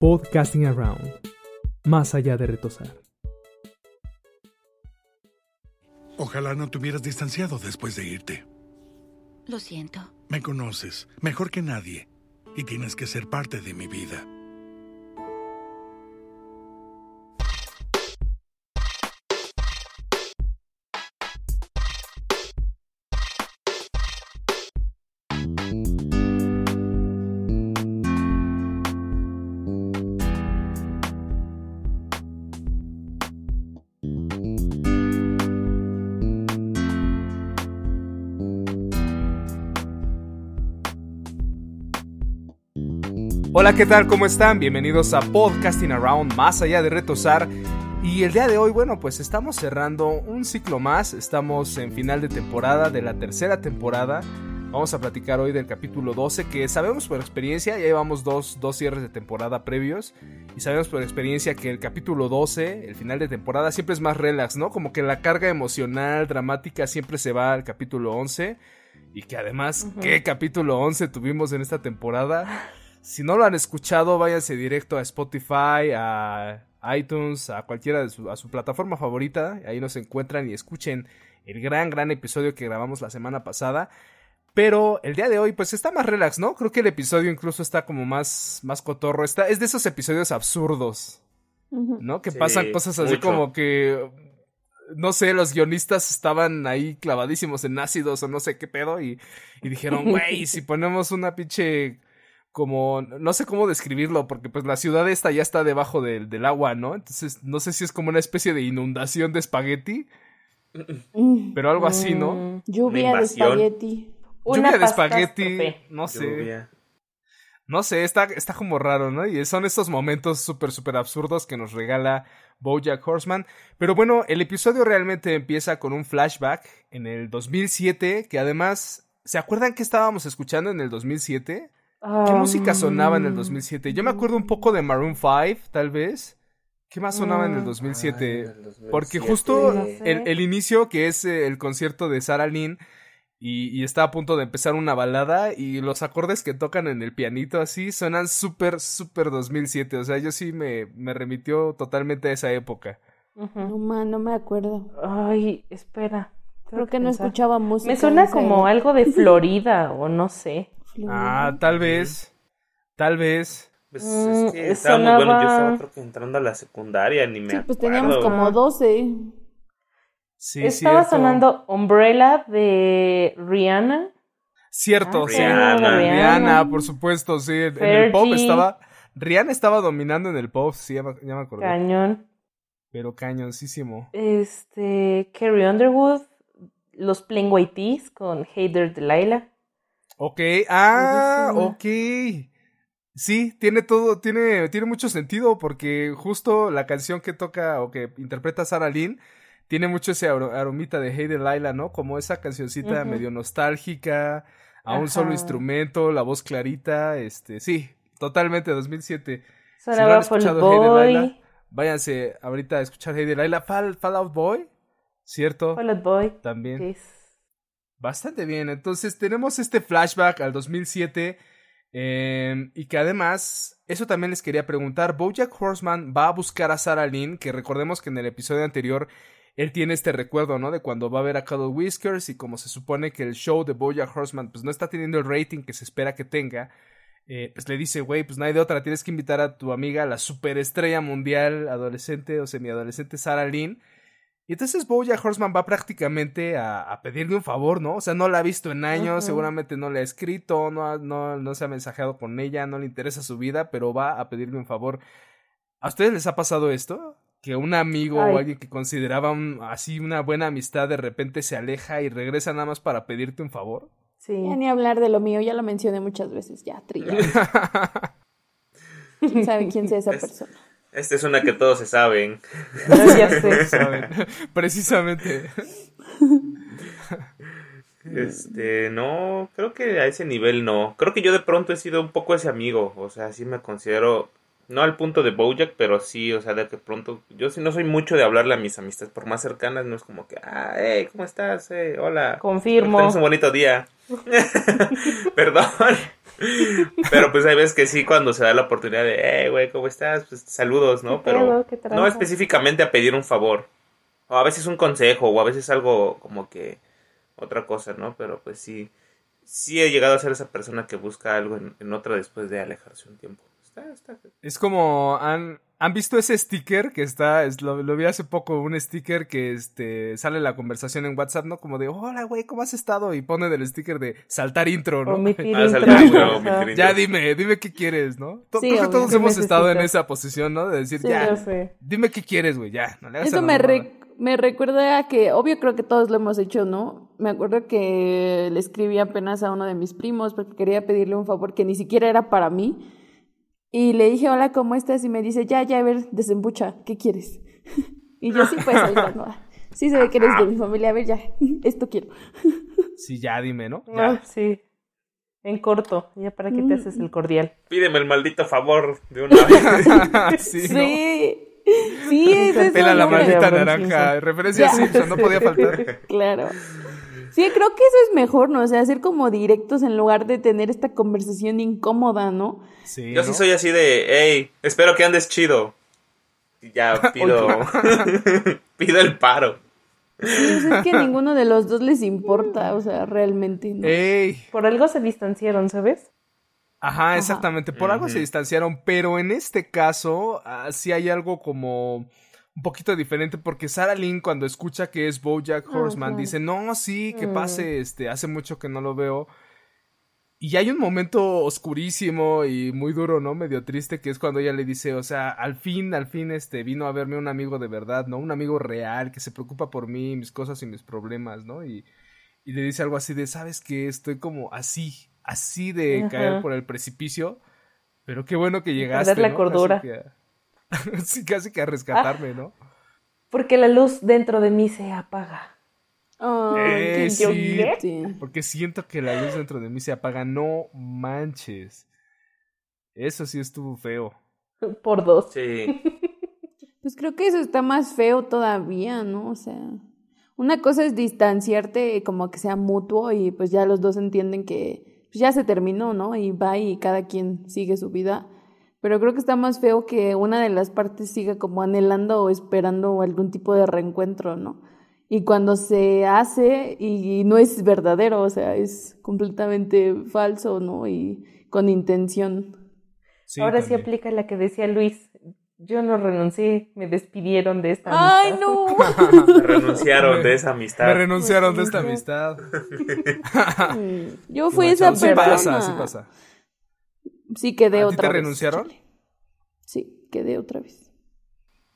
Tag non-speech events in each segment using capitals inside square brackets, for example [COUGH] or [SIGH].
Podcasting Around, más allá de retosar. Ojalá no te hubieras distanciado después de irte. Lo siento. Me conoces mejor que nadie y tienes que ser parte de mi vida. Hola, ¿qué tal? ¿Cómo están? Bienvenidos a Podcasting Around, más allá de retosar. Y el día de hoy, bueno, pues estamos cerrando un ciclo más, estamos en final de temporada, de la tercera temporada. Vamos a platicar hoy del capítulo 12, que sabemos por experiencia, ya llevamos dos, dos cierres de temporada previos, y sabemos por experiencia que el capítulo 12, el final de temporada, siempre es más relax, ¿no? Como que la carga emocional, dramática, siempre se va al capítulo 11, y que además, ¿qué capítulo 11 tuvimos en esta temporada? Si no lo han escuchado, váyanse directo a Spotify, a iTunes, a cualquiera de su, a su plataforma favorita. Ahí nos encuentran y escuchen el gran, gran episodio que grabamos la semana pasada. Pero el día de hoy, pues está más relax, ¿no? Creo que el episodio incluso está como más, más cotorro. Está, es de esos episodios absurdos, ¿no? Que Sí, pasan cosas así mucho. como que. No sé, los guionistas estaban ahí clavadísimos en ácidos o no sé qué pedo. Y, y dijeron, [LAUGHS] güey, si ponemos una pinche como, no sé cómo describirlo, porque pues la ciudad esta ya está debajo del, del agua, ¿no? Entonces, no sé si es como una especie de inundación de espagueti, pero algo así, ¿no? Mm, Lluvia de espagueti. Lluvia de espagueti, no sé, Lluvia. no sé, está, está como raro, ¿no? Y son estos momentos súper, súper absurdos que nos regala Bojack Horseman. Pero bueno, el episodio realmente empieza con un flashback en el 2007, que además, ¿se acuerdan que estábamos escuchando en el 2007? ¿Qué música sonaba en el 2007? Yo me acuerdo un poco de Maroon 5, tal vez. ¿Qué más sonaba en el 2007? Ay, en el 2007. Porque justo No sé. el, el inicio, que es eh, el concierto de Sarah Lynn, y, y está a punto de empezar una balada, y los acordes que tocan en el pianito así suenan súper, súper 2007. O sea, yo sí me, me remitió totalmente a esa época. No, man, no me acuerdo. Ay, espera. Creo que no pensar. escuchaba música. Me suena como algo de Florida o no sé. Ah, tal vez. Tal vez. Pues Mm, es que estábamos, bueno, yo estaba creo que entrando a la secundaria, ni me Sí, pues acuerdo. teníamos como Ajá. 12. Sí, Estaba cierto. sonando Umbrella de Rihanna. Cierto, Ah, sí. Rihanna. Rihanna, por supuesto, sí. En, en el pop estaba. Rihanna estaba dominando en el pop, sí, ya me, ya me acordé. Cañón. Pero cañoncísimo. Este, Carrie Underwood. Los Plain White Tees con Hater Delilah. Ok, ah, Buenísima. ok. Sí, tiene todo, tiene, tiene mucho sentido porque justo la canción que toca o que interpreta Sarah Lynn tiene mucho ese aro- aromita de Hey Delilah, ¿no? Como esa cancioncita medio nostálgica, a un solo instrumento, la voz clarita, este, sí, totalmente 2007. Si no han escuchado Hey Boy. Delilah, váyanse ahorita a escuchar Hey Delilah. Fall, Fall Out Boy, ¿cierto? Fall Out Boy. También. Bastante bien. Entonces tenemos este flashback al 2007 eh, y que además, eso también les quería preguntar, Bojack Horseman va a buscar a Sarah Lynn, que recordemos que en el episodio anterior él tiene este recuerdo, ¿no? De cuando va a ver a Cuddle Whiskers y como se supone que el show de Bojack Horseman pues no está teniendo el rating que se espera que tenga, eh, pues le dice, güey, pues no hay de otra, tienes que invitar a tu amiga, la superestrella mundial, adolescente o semiadolescente Sarah Lynn. Y entonces Bojack Horseman va prácticamente a, a pedirle un favor, ¿no? O sea, no la ha visto en años, seguramente no le ha escrito, no, ha- no, no se ha mensajeado con ella, no le interesa su vida, pero va a pedirle un favor. ¿A ustedes les ha pasado esto? Que un amigo Ay. o alguien que consideraba un- así una buena amistad de repente se aleja y regresa nada más para pedirte un favor. Sí. Ya ni hablar de lo mío, ya lo mencioné muchas veces. Ya, trillado. [LAUGHS] ¿Quién sabe quién sea esa Es- persona? Esta es una que todos se saben. [LAUGHS] ya sé. ¿Saben? [LAUGHS] Precisamente. Este, no, creo que a ese nivel no. Creo que yo de pronto he sido un poco ese amigo. O sea, sí me considero, no al punto de Bojack, pero sí, o sea, de que pronto, yo sí no soy mucho de hablarle a mis amistades, por más cercanas, no es como que, ah, hey, ¿cómo estás? Hey, hola. Confirmo. Tienes un bonito día. [LAUGHS] Perdón. [LAUGHS] Pero pues hay veces que sí, cuando se da la oportunidad de, hey, güey, ¿cómo estás? Pues saludos, ¿no? ¿Qué Pero no específicamente a pedir un favor. O a veces un consejo, o a veces algo como que otra cosa, ¿no? Pero pues sí, sí he llegado a ser esa persona que busca algo en, en otra después de alejarse un tiempo. Está, está. Es como han, han visto ese sticker que está, es- lo, lo vi hace poco, un sticker que este sale la conversación en WhatsApp, ¿no? Como de, hola, güey, ¿cómo has estado? Y pone el sticker de saltar intro, ¿no? Omitir Ah, intro. saltar intro, Ajá. omitir Ya intro. dime, dime qué quieres, ¿no? Sí, Creo que todos ¿Qué hemos estado en esa posición, ¿no? De decir, Sí, ya, dime qué quieres, güey, ya. No le hagas Eso me, re- me recuerda a que, obvio creo que todos lo hemos hecho, ¿no? Me acuerdo que le escribí apenas a uno de mis primos porque quería pedirle un favor que ni siquiera era para mí. Y le dije, hola, ¿cómo estás? Y me dice, ya, ya, a ver, desembucha, ¿qué quieres? [LAUGHS] y yo sí, pues, ahí va, ¿no? Sí se ve que eres de mi familia, a ver, ya, [LAUGHS] esto quiero. [LAUGHS] Sí, ya dime, ¿no? Ah, sí. En corto, ya para que te haces el cordial. Pídeme el maldito favor de una vez. sí, ¿no? Sí, sí, es eso. Pela la maldita naranja. Referencia a Ya. Simpson, no podía faltar. Claro. Sí, creo que eso es mejor, ¿no? O sea, ser como directos en lugar de tener esta conversación incómoda, ¿no? Sí, Yo ¿no? sí soy así de, hey, espero que andes chido. Y ya [LAUGHS] pido, [LAUGHS] pido el paro. Sí, o sea, es que a ninguno de los dos les importa, o sea, realmente, ¿no? Ey, Por algo se distanciaron, ¿sabes? Ajá, exactamente. Por algo se distanciaron, pero en este caso ah, sí hay algo como un poquito diferente porque Sarah Lynn cuando escucha que es BoJack Horseman dice, no, sí, que Mm. pase, este, hace mucho que no lo veo. Y hay un momento oscurísimo y muy duro, ¿no? Medio triste, que es cuando ella le dice, o sea, al fin, al fin, este, vino a verme un amigo de verdad, ¿no? Un amigo real, que se preocupa por mí, mis cosas y mis problemas, ¿no? Y, y le dice algo así de, ¿sabes qué? Estoy como así, así de Ajá. caer por el precipicio, pero qué bueno que llegaste, perder la ¿no? cordura. Que [LAUGHS] sí, casi que a rescatarme, ¿no? Porque la luz dentro de mí se apaga. Ay, Eh, qué sí. triste. Porque siento que la luz dentro de mí se apaga, no manches. Eso sí estuvo feo. [LAUGHS] Por dos. Sí. [LAUGHS] Pues creo que eso está más feo todavía, ¿no? O sea, una cosa es distanciarte como que sea mutuo y pues ya los dos entienden que pues ya se terminó, ¿no? Y va y cada quien sigue su vida. Pero creo que está más feo que una de las partes siga como anhelando o esperando algún tipo de reencuentro, ¿no? Y cuando se hace y no es verdadero, o sea, es completamente falso, ¿no? Y con intención. Sí, Ahora sí también. aplica la que decía Luis. Yo no renuncié, me despidieron de esta ¡Ay, amistad. no! [LAUGHS] Renunciaron de esa Me amistad. renunciaron de esta amistad. [LAUGHS] Yo fui Sí esa sí persona. pasa, sí pasa. Sí, quedé ¿A otra te vez. renunciaron? chale. Sí, quedé otra vez.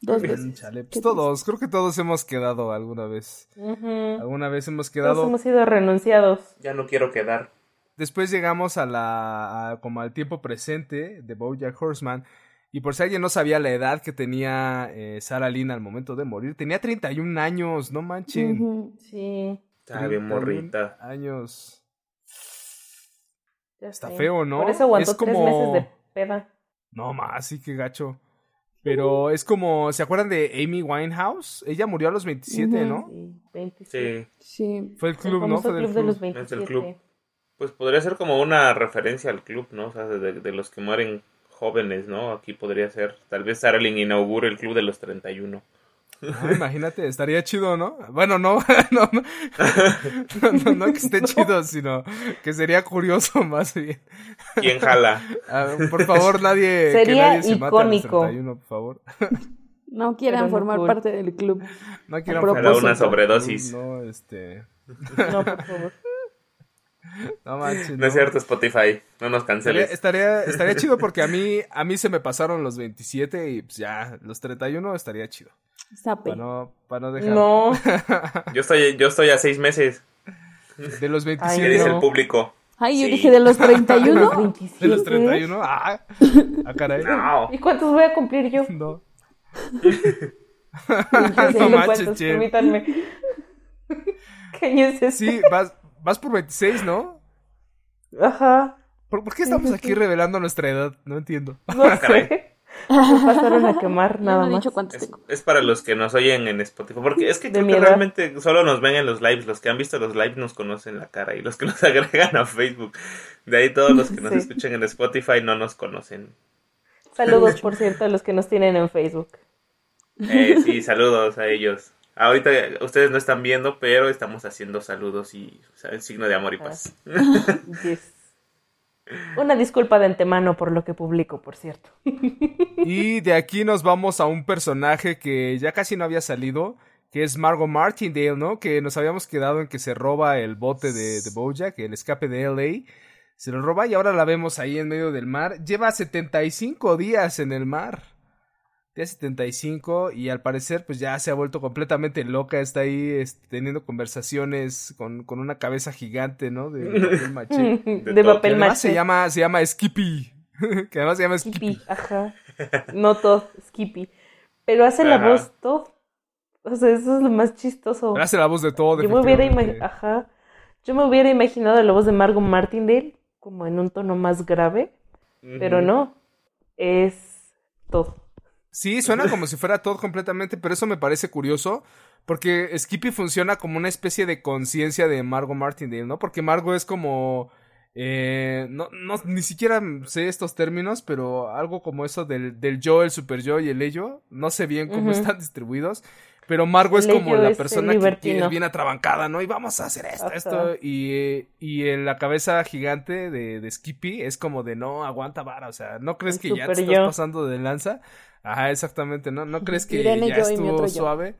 Dos veces. Chale, pues todos, creo que todos hemos quedado alguna vez. Alguna vez hemos Todos quedado. hemos sido renunciados. Ya no quiero quedar. Después llegamos a la. a- como al tiempo presente de Bojack Horseman. Y por si alguien no sabía la edad que tenía eh, Sarah Lynn al momento de morir, tenía 31 años, no manchen. Sí, Está bien 31 morrita. Años. Ya Está sé. feo, ¿no? Por eso aguantó Es tres como- meses de peda. No más, sí que gacho. Pero es como, ¿se acuerdan de Amy Winehouse? Ella murió a los 27, Ujú. ¿no? Sí, 27. Sí. Sí. Fue el El club, ¿no? famoso Fue del club de los club. 27. Es el club. Pues podría ser como una referencia al club, ¿no? O sea, de, de los que mueren jóvenes, ¿no? Aquí podría ser. Tal vez Saralin inaugure el club de los 31. Ah, imagínate, estaría chido, ¿no? Bueno, no, no, [LAUGHS] no, no, no, no que esté [LAUGHS] chido, sino que sería curioso [LAUGHS] más bien. ¿Quién jala? Ah, por favor, nadie, que Sería nadie se mate a los icónico. 31, por favor. No quieran Pero no formar parte del club. No quieran formar una sobredosis. No, este, No, por favor. [LAUGHS] no manches, No es cierto, Spotify. No nos canceles. estaría, estaría chido porque a mí, a mí se me pasaron los 27 y pues ya, los 31 estaría chido. Sape. Para no, para no dejar. No, [LAUGHS] Yo estoy, yo estoy a seis meses. De los Ay, ¿Qué 27. dice no. el público? Ay, yo Sí. dije de los 31. los 27. De los 31. Ah, [LAUGHS] ah caray. No. ¿Y cuántos voy a cumplir yo? No. No manches, permítanme. ¿Qué año es ese? Sí, vas, vas por 26, ¿no? Ajá. ¿Por, por qué estamos aquí revelando nuestra edad? No entiendo. No sé. [LAUGHS] Me pasaron a quemar nada no más. Es, tengo. es para los que nos oyen en Spotify. Porque es que creo que realmente solo nos ven en los lives. Los que han visto los lives nos conocen la cara. Y los que nos [LAUGHS] agregan a Facebook. De ahí todos los que nos Sí. escuchan en Spotify no nos conocen. Saludos, por cierto, a los que nos tienen en Facebook. Eh, sí, saludos a ellos. Ahorita ustedes no están viendo, pero estamos haciendo saludos y o sea, el signo de amor y paz. [LAUGHS] Yes. Una disculpa de antemano por lo que publico, por cierto. [LAUGHS] Y de aquí nos vamos a un personaje que ya casi no había salido, que es Margot Martindale, ¿no? Que nos habíamos quedado en que se roba el bote de, de Bojack, el escape de LA. Se lo roba y ahora la vemos ahí en medio del mar. Lleva 75 días en el mar. Día 75 y al parecer pues ya se ha vuelto completamente loca. Está ahí este, teniendo conversaciones con, con una cabeza gigante, ¿no? De, papel [LAUGHS] maché. De, papel además se maché. llama, se llama Skippy. [LAUGHS] que además se llama Skippy. Skippy, ajá. No Todd, Skippy. Pero hace la voz Todd. O sea, eso es lo más chistoso. Hace la voz de todo. Yo me hubiera ajá. Yo me hubiera imaginado la voz de Margot Martindale como en un tono más grave, pero no. Es Todd. Sí, suena como si fuera todo completamente, pero eso me parece curioso. Porque Skippy funciona como una especie de conciencia de Margot Martindale, ¿no? Porque Margot es como. eh, no, no, ni siquiera sé estos términos, pero algo como eso del, del yo, el super yo y el ello. No sé bien cómo están distribuidos. Pero Margot es como la el persona que, que es bien atrabancada, ¿no? Y vamos a hacer esto, Ajá. esto. Y, eh, y en la cabeza gigante de, de Skippy es como de no, aguanta vara. O sea, ¿no crees El que ya te estás yo. pasando de lanza? Ajá, exactamente, ¿no? ¿No crees que Irene, ya estuvo suave?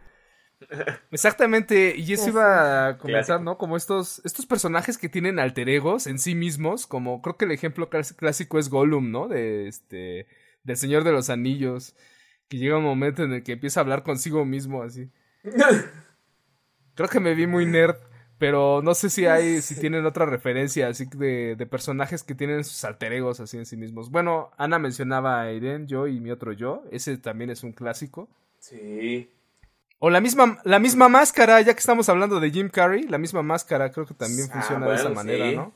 Exactamente, y eso iba a Clásico. ¿no? Como estos, estos personajes que tienen alter egos en sí mismos, como creo que el ejemplo clásico es Gollum, ¿no? De este, del Señor de los Anillos, que llega un momento en el que empieza a hablar consigo mismo, así. [LAUGHS] Creo que me vi muy nerd, pero no sé si hay, si tienen otra referencia así de, de personajes que tienen sus alter egos así en sí mismos. Bueno, Ana mencionaba a Irene, yo y mi otro yo, ese también es un clásico. Sí. O la misma, la misma máscara, ya que estamos hablando de Jim Carrey, la misma máscara creo que también Ah, funciona de esa manera, sí. ¿no?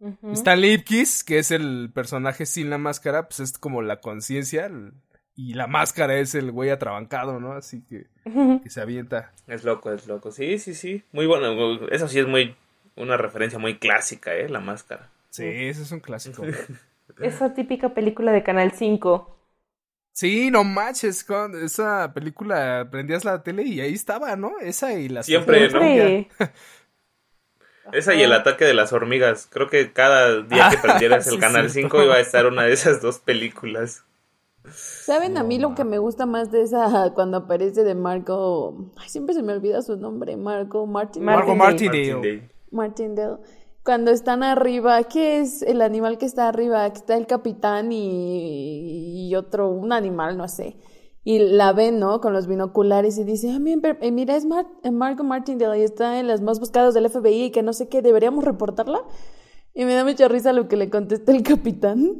Ujú. Stanley Ipkiss, que es el personaje sin la máscara, pues es como la conciencia el- y la máscara es el güey atrabancado, ¿no? Así que, que se avienta. Es loco, es loco. Sí, sí, sí. Muy bueno. Eso sí es muy una referencia muy clásica, ¿eh? La máscara. Sí, ese es un clásico. [LAUGHS] Esa típica película de Canal 5. Sí, no manches, con esa película prendías la tele y ahí estaba, ¿no? Esa y la Siempre, ¿no? Siempre. [LAUGHS] Esa y el ataque de las hormigas. Creo que cada día que [LAUGHS] prendieras el Sí, Canal cierto. 5 iba a estar una de esas dos películas. ¿Saben a mí lo que me gusta más de esa [LAUGHS] cuando aparece de Marco? Ay, siempre se me olvida su nombre, Marco Martin. Margot Martindale. Martindale. Cuando están arriba, ¿qué es el animal que está arriba? Que está el capitán y, y otro, un animal, no sé. Y la ven, ¿no? Con los binoculares y dice, ah, mira, eh, mira, es Mar eh, Margot Martindale y está en las más buscadas del FBI y que no sé qué, ¿deberíamos reportarla? Y me da mucha risa lo que le contesta el capitán.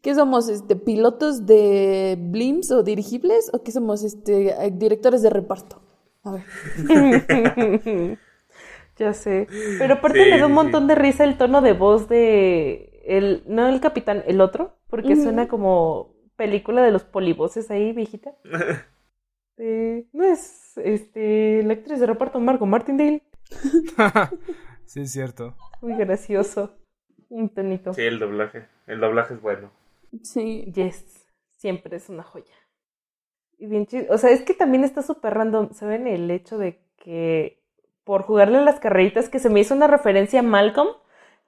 ¿Qué somos, este, pilotos de blimps o dirigibles? ¿O qué somos, este, directores de reparto? A ver. [LAUGHS] Ya sé. Pero aparte Sí, me da un sí, montón de risa el tono de voz de el, no el capitán, el otro, porque suena como película de los polivoces ahí, viejita. [LAUGHS] Eh, no es este la actriz de reparto Margot Martindale. [LAUGHS] sí, es cierto. Muy gracioso. Un tonito. Sí, el doblaje. El doblaje es bueno. Sí. Yes, siempre es una joya. Y bien chido. O sea, es que también está súper random. ¿Saben? El hecho de que por jugarle a las carreritas, que se me hizo una referencia a Malcolm,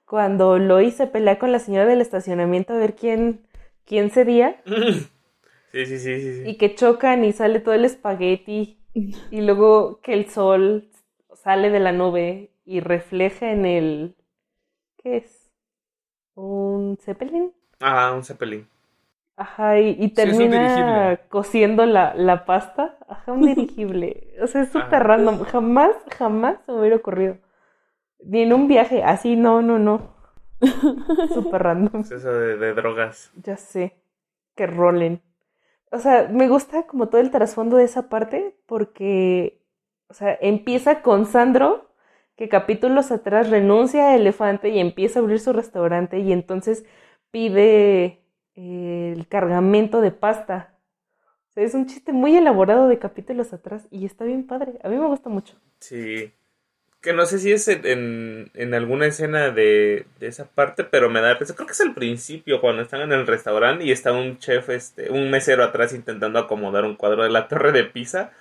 cuando Lois se pelea con la señora del estacionamiento a ver quién, quién cedía, [LAUGHS] Sí, sí, sí, sí. sí. y que chocan y sale todo el espagueti, y luego que el sol sale de la nube y refleja en el... ¿Qué es? ¿Un Zeppelin? Ajá, un Zeppelin. Ajá, y, Sí, termina dirigible. cociendo la, la pasta. Ajá, un dirigible. O sea, es súper random. Jamás, jamás se me hubiera ocurrido. Ni en un viaje. Así, no, no, no. [LAUGHS] Súper random. Es eso de, de drogas. Ya sé. Que rolen. O sea, me gusta como todo el trasfondo de esa parte porque, o sea, empieza con Sandro, que capítulos atrás renuncia a Elefante y empieza a abrir su restaurante y entonces pide el cargamento de pasta. O sea, es un chiste muy elaborado de capítulos atrás y está bien padre. A mí me gusta mucho. Sí. Que no sé si es en, en alguna escena de, de esa parte, pero me da risa. Creo que es al principio, cuando están en el restaurante y está un chef, este, un mesero atrás intentando acomodar un cuadro de la torre de Pisa.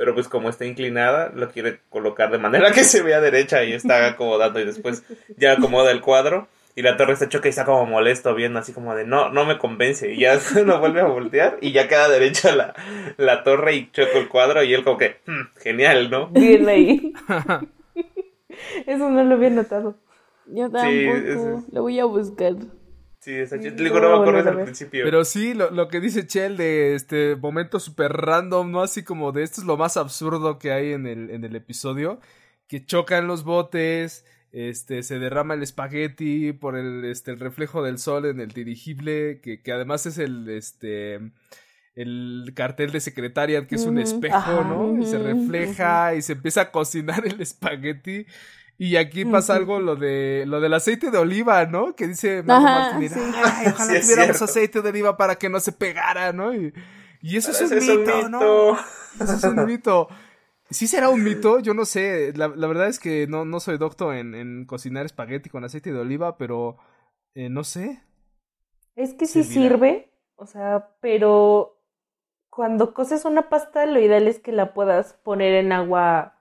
Pero pues como está inclinada, lo quiere colocar de manera que se vea derecha y está acomodando y después ya acomoda el cuadro. Y la torre está choca y está como molesto viendo así como de no, no me convence. Y ya [LAUGHS] lo vuelve a voltear y ya queda derecha la, la torre y choca el cuadro y él como que, "Hmm, genial, ¿no? Bien ahí. [LAUGHS] Eso no lo había notado. Yo tampoco. eso Lo voy a buscar. Sí. Sí, Te digo, no me no, acuerdo no, al no. principio. Pero sí, lo, lo que dice Chell de este momento súper random, ¿no? Así como de esto es lo más absurdo que hay en el, en el episodio. Que chocan los botes, este, se derrama el espagueti por el, este, el reflejo del sol en el dirigible, que, que además es el, este, el cartel de secretaria, que es un espejo, ajá, ¿no? Y se refleja y se empieza a cocinar el espagueti. Y aquí pasa algo lo de lo del aceite de oliva, ¿no? Que dice Ajá, Martínez, sí. "Ay, [LAUGHS] ojalá Sí, tuviéramos cierto. aceite de oliva para que no se pegara, ¿no? Y, y eso es un es un mito, ¿no? Eso es un [LAUGHS] mito. Sí será un mito, yo no sé. La, la verdad es que no, no soy docto en, en cocinar espagueti con aceite de oliva, pero eh, no sé. Es que sí Servirá. sirve, o sea, pero cuando coces una pasta, lo ideal es que la puedas poner en agua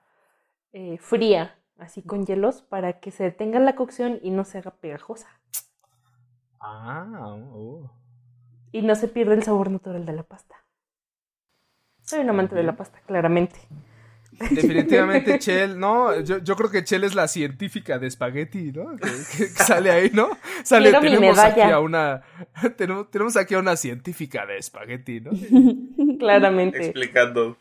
eh, fría, así con hielos, para que se detenga la cocción y no se haga pegajosa. Ah, oh. Y no se pierda el sabor natural de la pasta. Soy un amante de la pasta, claramente. Definitivamente [LAUGHS] Chell, no, yo, yo creo que Chell es la científica de espagueti, ¿no? Que, que- que sale ahí, ¿no? Sale, Quiero mi tenemos aquí a una, [LAUGHS] tenemos, tenemos aquí a una científica de espagueti, ¿no? [LAUGHS] Claramente. Explicando.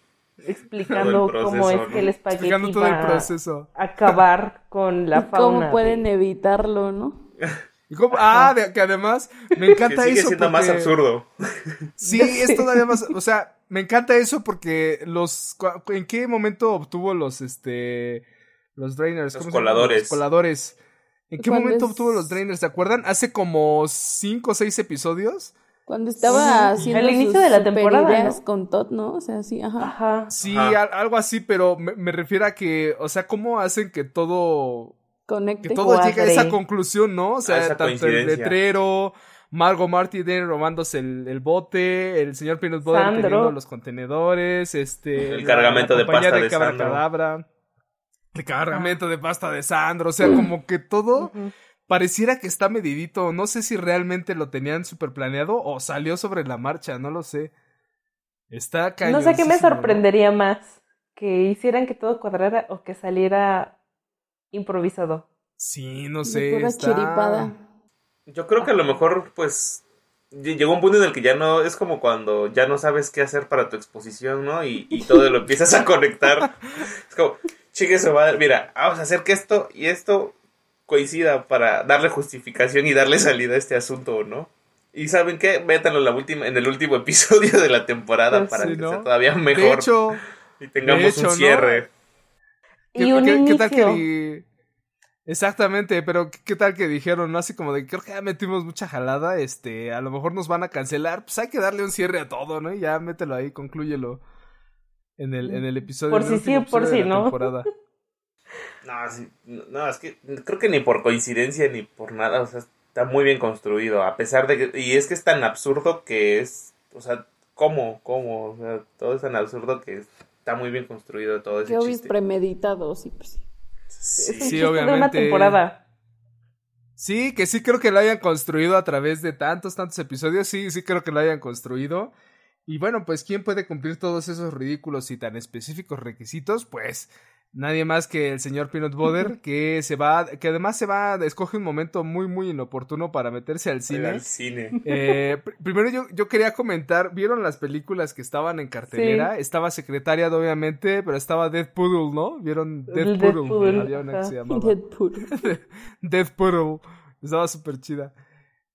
Explicando el proceso, cómo es ¿no? que el espagueti Explicando todo el va proceso. a acabar con la ¿Y fauna. cómo de- pueden evitarlo, no? Y cómo- ah, de- que además me Que encanta sigue eso. siendo más porque- absurdo. Sí, [LAUGHS] es todavía más, o sea, me encanta eso porque los, ¿en qué momento obtuvo los, este, los drainers? Los coladores. Los coladores. ¿En qué momento es- obtuvo los drainers? ¿Se acuerdan? Hace como cinco o seis episodios. Cuando estaba haciendo Al inicio sus de la temporada, ideas ¿no? con Todd, ¿no? O sea, sí, ajá. Ajá. Sí, Ajá. algo así, pero me, me refiero a que, o sea, ¿cómo hacen que todo, Conecte. que todo llegue a esa conclusión, ¿no? O sea, tanto el letrero, Margot Martindale robándose el, el bote, el señor Peanut Butter teniendo los contenedores, este... El cargamento de compañía pasta de Sandro. Cadabra, el cargamento de pasta de Sandro, o sea, como que todo. Pareciera que está medidito, no sé si realmente lo tenían super planeado o salió sobre la marcha, no lo sé. Está No sé qué me sorprendería más. Que hicieran que todo cuadrara o que saliera improvisado. Sí, no De sé. pura está- chiripada. Yo creo que a lo mejor, pues, ll- llegó un punto en el que ya no, es como cuando ya no sabes qué hacer para tu exposición, ¿no? Y, y todo lo empiezas a conectar. [LAUGHS] Es como, chique su madre, mira, vamos a hacer que esto y esto coincida para darle justificación y darle salida a este asunto, ¿no? Y ¿saben qué? Métanlo en, la última, en el último [LAUGHS] episodio de la temporada Pues para sí, que ¿no? sea todavía mejor De hecho, y tengamos de hecho, un ¿no? cierre. ¿qué, Y un qué- tal que di- Exactamente, pero ¿qué, qué tal que dijeron, no? Así como de, creo que ya metimos mucha jalada, este, a lo mejor nos van a cancelar, pues hay que darle un cierre a todo, ¿no? Y ya mételo ahí, conclúyelo en el, en el episodio. Por si sí, por si no. temporada. [LAUGHS] No, sí, no, es que creo que ni por coincidencia ni por nada, o sea, está muy bien construido, a pesar de que, y es que es tan absurdo que es, o sea, ¿cómo? ¿Cómo? O sea, todo es tan absurdo que está muy bien construido todo ese chiste. premeditado, sí, pues. Sí. Es un Sí, chiste de una obviamente. temporada. Sí, que sí creo que lo hayan construido a través de tantos, tantos episodios. Sí, sí creo que lo hayan construido. Y bueno, pues ¿quién puede cumplir todos esos ridículos y tan específicos requisitos? Pues nadie más que el señor Peanut Butter, que se va, que además se va, escoge un momento muy, muy inoportuno para meterse al cine. Al cine. Eh, pr- primero yo, yo quería comentar, ¿vieron las películas que estaban en cartelera? Estaba Secretariat, obviamente, pero estaba Dead Poodle, ¿no? ¿Vieron Dead El Poodle? Deadpool, Había una que ajá. se llamaba. Deadpool. [LAUGHS] Death Poodle. Estaba súper chida.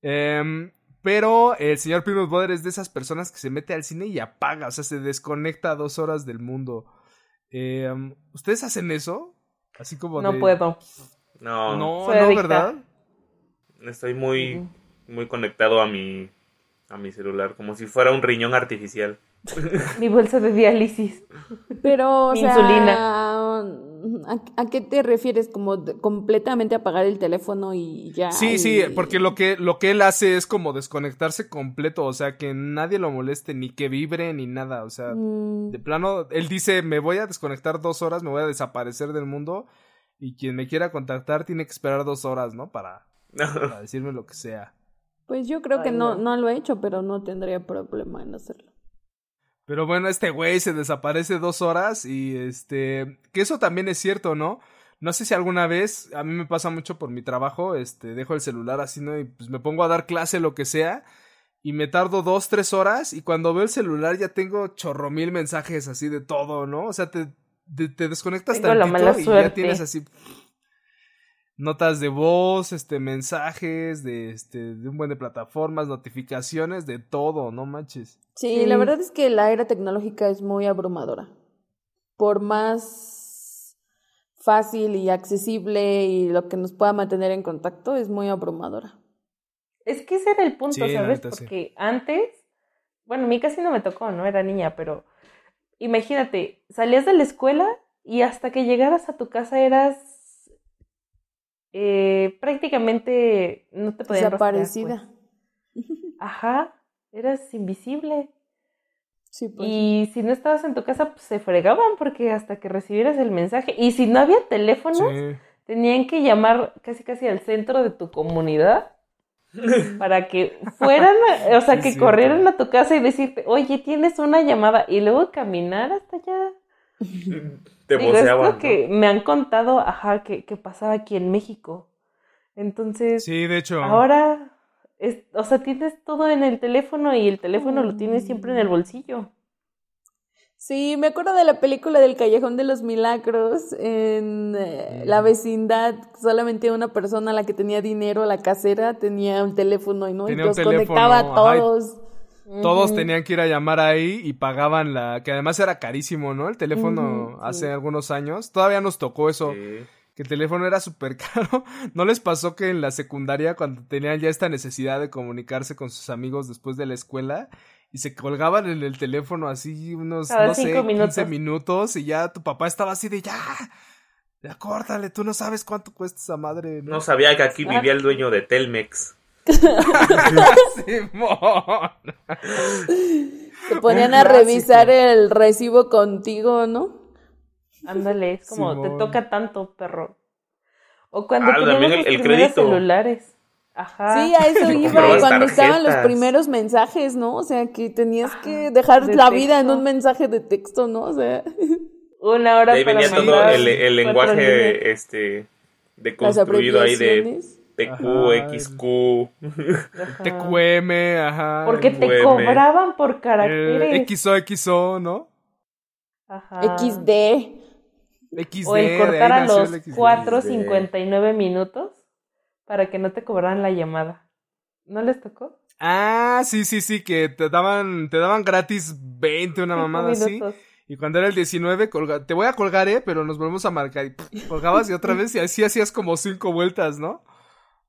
Em, pero el señor Peanut Butter es de esas personas que se mete al cine y apaga, o sea, se desconecta dos horas del mundo. Em, ¿Ustedes hacen eso? Así como No de- puedo. No, No, Soy no, adicta. ¿verdad? estoy muy, muy conectado a mi, a mi celular, como si fuera un riñón artificial. Mi bolsa de diálisis. Pero, o Mi sea, insulina. ¿A, a qué te refieres? ¿Como completamente apagar el teléfono y ya? Sí, y- sí, porque lo que, lo que él hace es como desconectarse completo, o sea, que nadie lo moleste, ni que vibre, ni nada, o sea, Mm, de plano, él dice, me voy a desconectar dos horas, me voy a desaparecer del mundo, y quien me quiera contactar tiene que esperar dos horas, ¿no? Para, para [LAUGHS] decirme lo que sea. Pues yo creo que no, no. no lo he hecho, pero no tendría problema en hacerlo. Pero bueno, este güey se desaparece dos horas y este, que eso también es cierto, ¿no? No sé si alguna vez, a mí me pasa mucho por mi trabajo, este, dejo el celular así, ¿no? Y pues me pongo a dar clase, lo que sea, y me tardo dos, tres horas, y cuando veo el celular ya tengo chorro mil mensajes así de todo, ¿no? O sea, te, te, te desconectas Tengo la mala y ya tienes así notas de voz, este, mensajes, de, este, de un buen de plataformas, notificaciones, de todo, no manches. Sí, Sí. la verdad es que la era tecnológica es muy abrumadora. Por más fácil y accesible y lo que nos pueda mantener en contacto, es muy abrumadora. Es que ese era el punto, Sí, ¿sabes? neta, sí. Porque antes, bueno, a mí casi no me tocó, ¿no? Era niña, pero imagínate, salías de la escuela y hasta que llegaras a tu casa eras eh, prácticamente no te podían rastrear, Desaparecida. pues. [LAUGHS] Ajá, eras invisible. Sí, pues. Y si no estabas en tu casa, pues se fregaban porque hasta que recibieras el mensaje. Y si no había teléfono, Sí. tenían que llamar casi casi al centro de tu comunidad [LAUGHS] para que fueran, a- o sea, Sí, que corrieran a tu casa y decirte, oye, tienes una llamada y luego caminar hasta allá. [LAUGHS] Te Digo, es que me han contado, ajá, que, que pasaba aquí en México. Entonces, Sí, de hecho. ahora, es, o sea, tienes todo en el teléfono y el teléfono lo tienes siempre en el bolsillo. Sí, me acuerdo de la película del Callejón de los Milagros. En eh, la vecindad, solamente una persona, la que tenía dinero, la casera, tenía un teléfono y no y Tenía los teléfono, conectaba a ajá, todos. Tenían que ir a llamar ahí y pagaban la. que además era carísimo, ¿no? El teléfono hace sí. algunos años. Todavía nos tocó eso. Sí. Que el teléfono era súper [LAUGHS] caro. ¿No les pasó que en la secundaria, cuando tenían ya esta necesidad de comunicarse con sus amigos después de la escuela, y se colgaban en el teléfono así unos, Cada no sé, cinco 15 minutos. minutos, y ya tu papá estaba así de ya. Ya córtale, tú no sabes cuánto cuesta esa madre. No sabía que aquí vivía el dueño de Telmex. Simón. Se ponían a revisar el recibo contigo, ¿no? Ándale, es como Simón. te toca tanto, perro. O cuando Ah, teníamos también el- los el primeros crédito. celulares. Ajá. Sí, a eso iba cuando estaban los primeros mensajes, ¿no? O sea, que tenías Ah, que dejar de la vida en un mensaje de texto, ¿no? O sea, [LAUGHS] Una hora De ahí para venía todo el, el lenguaje este deconstruido ahí de abreviaciones. PQ, Ajá. XQ. Ajá. TQM, ajá. Porque te QM. cobraban por caracteres. XO, XO, ¿no? Ajá. XD. XD, O el cortar a los el XD. 4.59 minutos para que no te cobraran la llamada. ¿No les tocó? Ah, sí, sí, sí, que te daban, te daban gratis 20, una mamada así. Y cuando era el 19, colga- te voy a colgar, eh, pero nos volvemos a marcar. Y pff, colgabas y otra vez, y así hacías como cinco vueltas, ¿no?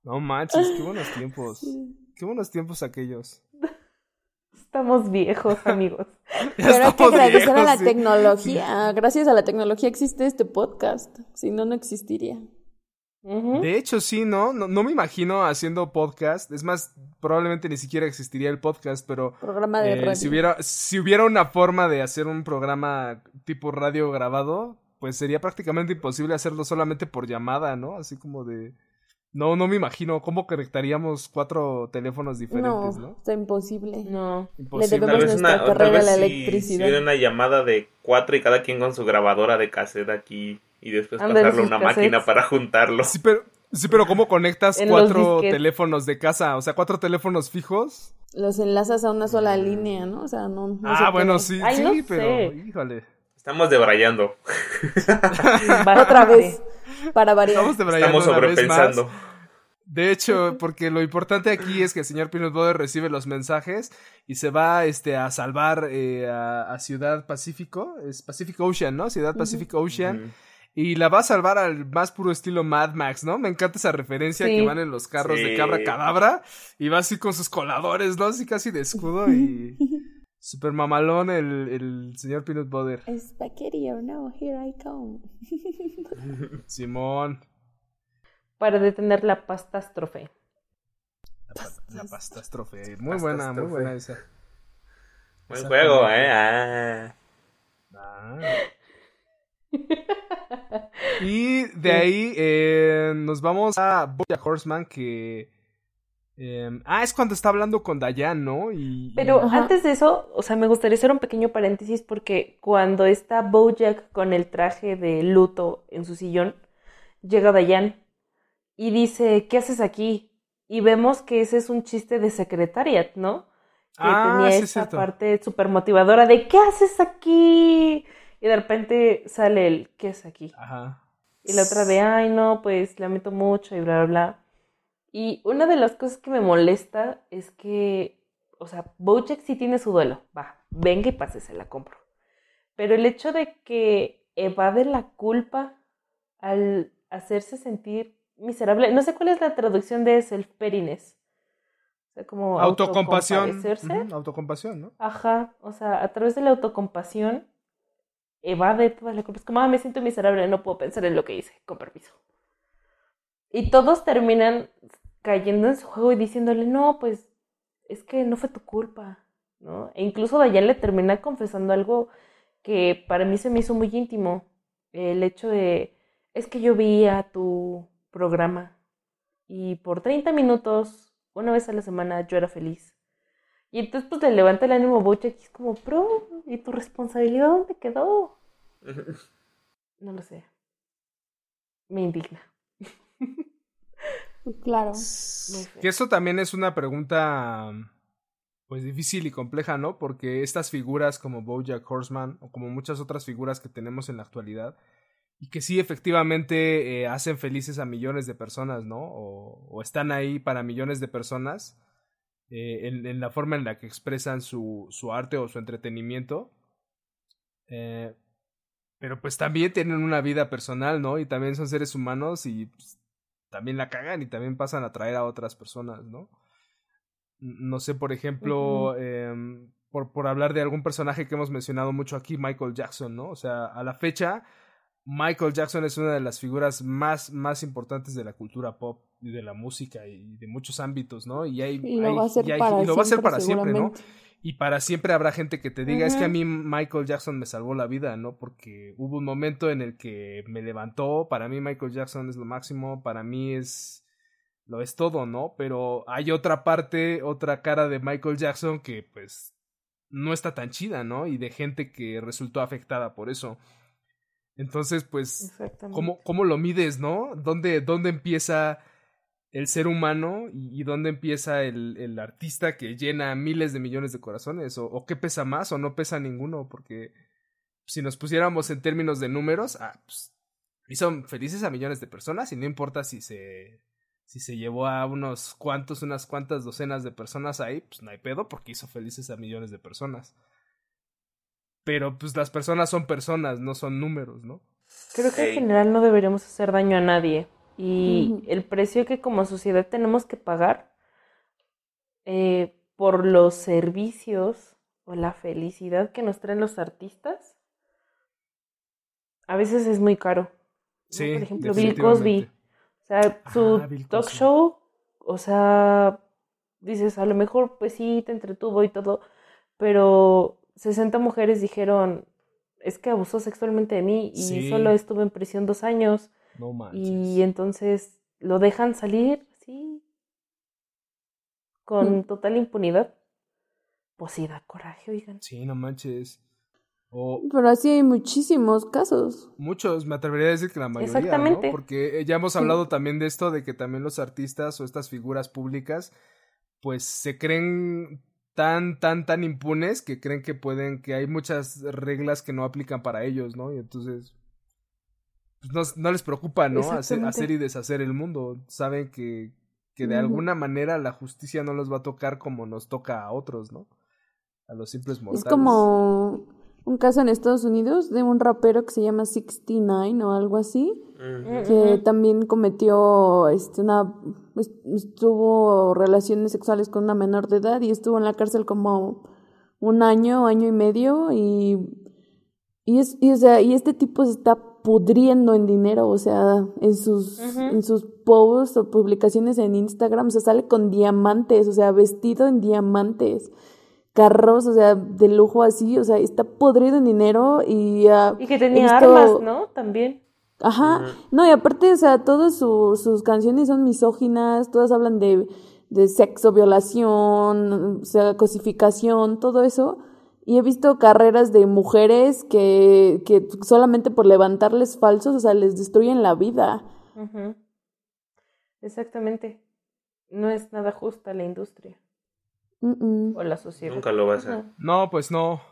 No manches, qué buenos [LAUGHS] tiempos. Qué buenos tiempos aquellos. Estamos viejos, [LAUGHS] amigos. [LAUGHS] Pero hay que agradecer a la sí. tecnología. Gracias a la tecnología existe este podcast. Si no, no existiría. De hecho, sí, ¿no? ¿no? No me imagino haciendo podcast. Es más, probablemente ni siquiera existiría el podcast, pero Programa de eh, radio. si, hubiera, si hubiera una forma de hacer un programa tipo radio grabado, pues sería prácticamente imposible hacerlo solamente por llamada, ¿no? Así como de... No, no me imagino cómo conectaríamos cuatro teléfonos diferentes, no, ¿no? está imposible. No. Imposible. debemos Tal vez una, tal vez la si, electricidad. si hubiera una llamada de cuatro y cada quien con su grabadora de cassette aquí y después Ándale, pasarlo a una cassettes. máquina para juntarlo. Sí, pero, sí, pero ¿cómo conectas cuatro teléfonos de casa? O sea, cuatro teléfonos fijos. Los enlazas a una sola línea, ¿no? O sea, no. no se ah, bueno, puede. sí, Ay, sí, no pero sé. híjole. Estamos debrayando. [LAUGHS] Otra vez. Para variar. Estamos debrayando Estamos una vez más. sobrepensando. De hecho, porque lo importante aquí es que el señor Peanut Butter recibe los mensajes y se va este, a salvar eh, a, a Ciudad Pacífico, es Pacific Ocean, ¿no? Ciudad Pacific Ocean. Y la va a salvar al más puro estilo Mad Max, ¿no? Me encanta esa referencia Sí. que van en los carros de cabra cadabra y va así con sus coladores, ¿no? Así casi de escudo y [LAUGHS] super mamalón el, el señor Peanut Butter. Spaghetti, oh no, here I come. [LAUGHS] Simón. Para detener la pastastrofe. La, la pastastrofe. Muy Pastastrofe. buena, muy buena esa. Buen juego, eh. Ah. Ah. Y de [LAUGHS] ahí eh, nos vamos a Bojack Horseman que... eh, ah, es cuando está hablando con Dayan, ¿no? Y, Pero antes de eso, o sea, me gustaría hacer un pequeño paréntesis porque cuando está Bojack con el traje de luto en su sillón, llega Dayan y dice, ¿qué haces aquí? Y vemos que ese es un chiste de Secretariat, ¿no? Que Ah, tenía sí, esa cierto. parte súper motivadora de ¿qué haces aquí? Y de repente sale el ¿qué es aquí? Ajá. Y la otra de, ay, no, pues lamento mucho y bla, bla, bla. Y una de las cosas que me molesta es que, o sea, Bojack sí tiene su duelo. Va, venga y pase, se la compro. Pero el hecho de que evade la culpa al hacerse sentir miserable, no sé cuál es la traducción de self-perines. O sea, como Autocompasión. autocompadecerse. Ujú, autocompasión, ¿no? Ajá, o sea, a través de la autocompasión evade todas las culpas. Como, ah, me siento miserable, no puedo pensar en lo que hice, con permiso. Y todos terminan cayendo en su juego y diciéndole, no, pues es que no fue tu culpa, ¿no? E incluso Dayan le termina confesando algo que para mí se me hizo muy íntimo. El hecho de, es que yo vi a tu programa y por 30 minutos, una vez a la semana, yo era feliz. Y entonces pues le levanta el ánimo a Bojack y es como, bro, ¿y tu responsabilidad dónde quedó? [LAUGHS] No lo sé. Me indigna. [LAUGHS] Claro. Que eso también es una pregunta pues difícil y compleja, ¿no? Porque estas figuras como Bojack Horseman o como muchas otras figuras que tenemos en la actualidad y que sí efectivamente eh, hacen felices a millones de personas, ¿no? O, o están ahí para millones de personas eh, en, en, la forma en la que expresan su, su arte o su entretenimiento. Eh, pero pues también tienen una vida personal, ¿no? Y también son seres humanos y pues, también la cagan y también pasan a traer a otras personas, ¿no? No sé, por ejemplo, uh -huh. eh, por, por hablar de algún personaje que hemos mencionado mucho aquí, Michael Jackson, ¿no? O sea, a la fecha, Michael Jackson es una de las figuras más, más importantes de la cultura pop y de la música y de muchos ámbitos, ¿no? Y, hay, y lo hay, va a hacer y hay, para y lo va a hacer siempre, para siempre, ¿no? Y para siempre habrá gente que te diga, es que a mí Michael Jackson me salvó la vida, ¿no? Porque hubo un momento en el que me levantó, para mí Michael Jackson es lo máximo, para mí es lo es todo, ¿no? Pero hay otra parte, otra cara de Michael Jackson que pues no está tan chida, ¿no? Y de gente que resultó afectada por eso. Entonces, pues, ¿cómo, ¿cómo lo mides, no? ¿Dónde, dónde empieza el ser humano y, y dónde empieza el, el, artista que llena miles de millones de corazones? ¿O, ¿O, qué pesa más o no pesa ninguno? Porque si nos pusiéramos en términos de números, ah, pues, hizo felices a millones de personas y no importa si se si se llevó a unos cuantos, unas cuantas docenas de personas ahí, pues no hay pedo porque hizo felices a millones de personas. Pero pues las personas son personas, no son números, ¿no? Creo que en general no deberíamos hacer daño a nadie. Y el precio que como sociedad tenemos que pagar eh, por los servicios o la felicidad que nos traen los artistas, a veces es muy caro. Sí, Por ejemplo, Bill Cosby. O sea, su Ah, Bill talk Cosby. show, o sea, dices, a lo mejor pues sí, te entretuvo y todo, pero 60 mujeres dijeron, es que abusó sexualmente de mí y Sí. solo estuve en prisión dos años No manches. y entonces lo dejan salir, sí, con Mm. total impunidad. Pues sí, da coraje, oigan. Sí, no manches. O Pero así hay muchísimos casos. muchos, me atrevería a decir que la mayoría, Exactamente. ¿no? Porque eh, ya hemos hablado también de esto, de que también los artistas o estas figuras públicas, pues se creen tan, tan, tan impunes que creen que pueden, que hay muchas reglas que no aplican para ellos, ¿no? Y entonces, pues no, no les preocupa, ¿no? Hacer, hacer y deshacer el mundo. Saben que, que de alguna manera la justicia no los va a tocar como nos toca a otros, ¿no? A los simples mortales. Es como un caso en Estados Unidos de un rapero que se llama 69 o algo así, que también cometió este, una estuvo relaciones sexuales con una menor de edad y estuvo en la cárcel como un año, año y medio y y es y, o sea, y este tipo se está pudriendo en dinero, o sea, en sus en sus posts o publicaciones en Instagram, o sea, sale con diamantes, o sea, vestido en diamantes carros, o sea, de lujo así, o sea, está podrido en dinero y... y que tenía armas, ¿no? También. Ajá, no, y aparte, o sea, todas sus canciones son misóginas, todas hablan de, de sexo, violación, o sea, cosificación, todo eso. Y he visto carreras de mujeres que, que solamente por levantarles falsos, o sea, les destruyen la vida. Exactamente. No es nada justa la industria. O la sociedad. Nunca lo va a hacer. No, pues no.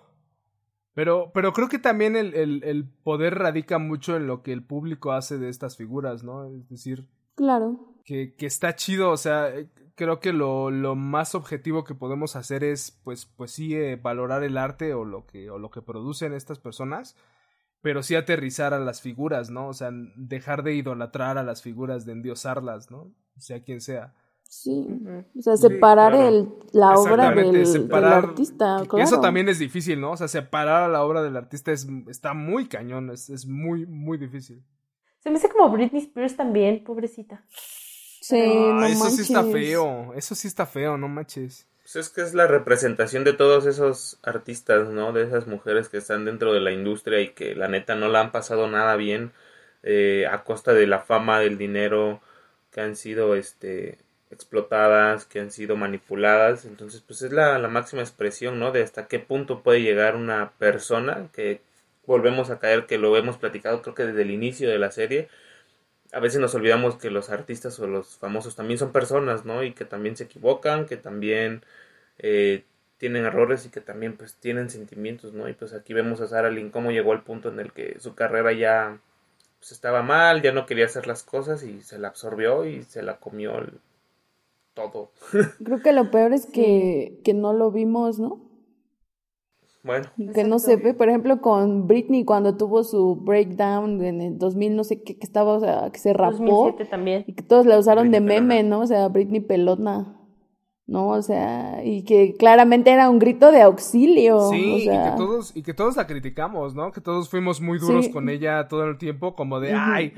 Pero, pero creo que también el, el, el, poder radica mucho en lo que el público hace de estas figuras, ¿no? Es decir. Claro. Que, que está chido, o sea, creo que lo, lo más objetivo que podemos hacer es, pues, pues sí, eh, valorar el arte o lo que, o lo que producen estas personas, pero sí aterrizar a las figuras, ¿no? O sea, dejar de idolatrar a las figuras, de endiosarlas, ¿no? Sea quien sea. Sí, o sea, separar el, la obra del, separar, artista. Claro. Eso también es difícil, ¿no? O sea, separar a la obra del artista es, está muy cañón, es, es muy, muy difícil. Se me hace como Britney Spears también, pobrecita. Sí, ah, no eso manches. sí está feo, eso sí está feo, no manches. Pues es que es la representación de todos esos artistas, ¿no? De esas mujeres que están dentro de la industria y que la neta no la han pasado nada bien eh, a costa de la fama, del dinero, que han sido, este, explotadas, que han sido manipuladas. Entonces, pues es la, la, máxima expresión, ¿no? De hasta qué punto puede llegar una persona, que volvemos a caer, que lo hemos platicado creo que desde el inicio de la serie. A veces nos olvidamos que los artistas o los famosos también son personas, ¿no? Y que también se equivocan, que también eh, tienen errores y que también pues tienen sentimientos, ¿no? Y pues aquí vemos a Sarah Lynn cómo llegó al punto en el que su carrera ya pues, estaba mal, ya no quería hacer las cosas y se la absorbió y se la comió el, todo. Creo que lo peor es que, que no lo vimos, ¿no? Bueno. Que Exacto. no se ve, por ejemplo, con Britney cuando tuvo su breakdown en el 2000, no sé qué, que estaba, o sea, que se rapó. 2007 también. Y que todos la usaron Britney de meme, pelona. ¿no? O sea, Britney pelona. ¿no? O sea, y que claramente era un grito de auxilio. Sí, o sea... y, que todos, y que todos la criticamos, ¿no? Que todos fuimos muy duros sí. con ella todo el tiempo, como de, uh -huh. ay,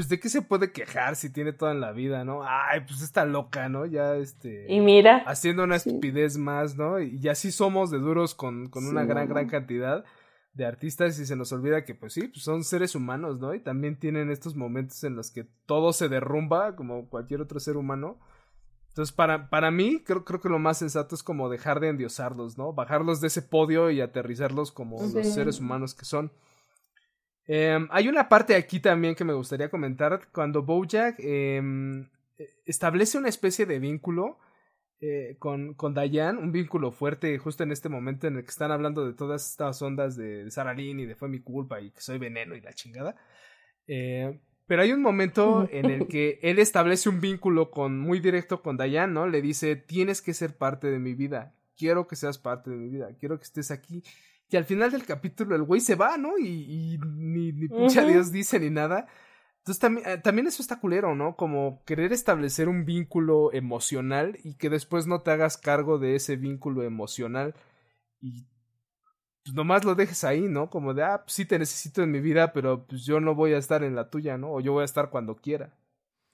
pues de qué se puede quejar si tiene toda en la vida, ¿no? Ay, pues está loca, ¿no? Ya este. Y mira. Haciendo una estupidez sí. más, ¿no? Y así somos de duros con, con una gran, gran cantidad de artistas y se nos olvida que, pues sí, pues son seres humanos, ¿no? Y también tienen estos momentos en los que todo se derrumba, como cualquier otro ser humano. Entonces, para, para mí, creo, creo que lo más sensato es como dejar de endiosarlos, ¿no? Bajarlos de ese podio y aterrizarlos como sí. los seres humanos que son. Eh, hay una parte aquí también que me gustaría comentar. Cuando Bojack eh, establece una especie de vínculo eh, con, con Diane, un vínculo fuerte justo en este momento en el que están hablando de todas estas ondas de Sarah Lynn y de fue mi culpa y que soy veneno y la chingada. Eh, pero hay un momento en el [LAUGHS] que él establece un vínculo con, muy directo con Diane, ¿no? Le dice, tienes que ser parte de mi vida. Quiero que seas parte de mi vida. Quiero que estés aquí que al final del capítulo el güey se va, ¿no? Y, y ni, ni pinche uh -huh. Dios dice ni nada. Entonces también, eh, también eso está culero, ¿no? Como querer establecer un vínculo emocional y que después no te hagas cargo de ese vínculo emocional y pues nomás lo dejes ahí, ¿no? Como de, ah, pues sí te necesito en mi vida, pero pues yo no voy a estar en la tuya, ¿no? O yo voy a estar cuando quiera.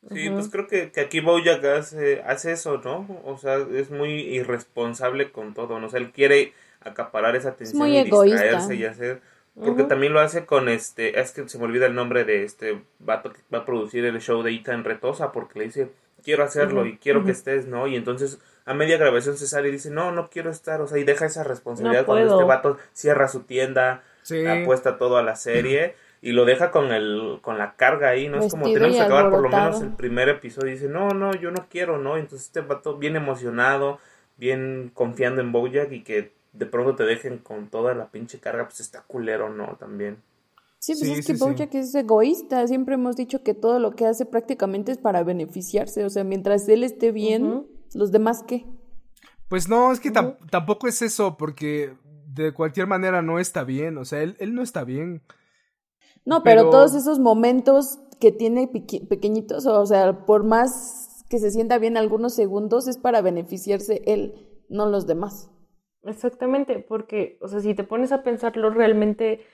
Sí, uh -huh. pues creo que, que aquí Bojack hace, hace eso, ¿no? O sea, es muy irresponsable con todo, ¿no? O sea, él quiere acaparar esa atención y egoísta. distraerse y hacer porque uh -huh. también lo hace con este es que se me olvida el nombre de este vato que va a producir el show de Ita en Retosa porque le dice quiero hacerlo uh -huh. y quiero uh -huh. que estés no y entonces a media grabación se sale y dice no no quiero estar o sea y deja esa responsabilidad no cuando este vato cierra su tienda sí. apuesta todo a la serie y lo deja con el con la carga ahí no Vestido es como tenemos que acabar por lo menos el primer episodio y dice no no yo no quiero no entonces este vato bien emocionado bien confiando en Bojack y que de pronto te dejen con toda la pinche carga, pues está culero, ¿no? También. Sí, pues sí, es que Bojack sí. es egoísta. Siempre hemos dicho que todo lo que hace prácticamente es para beneficiarse. O sea, mientras él esté bien, uh -huh. ¿los demás qué? Pues no, es que uh -huh. tampoco es eso, porque de cualquier manera no está bien, o sea, él, él no está bien. No, pero, Pero- todos esos momentos que tiene peque- pequeñitos, o sea, por más que se sienta bien algunos segundos, es para beneficiarse él, no los demás. Exactamente, porque, o sea, si te pones a pensarlo, realmente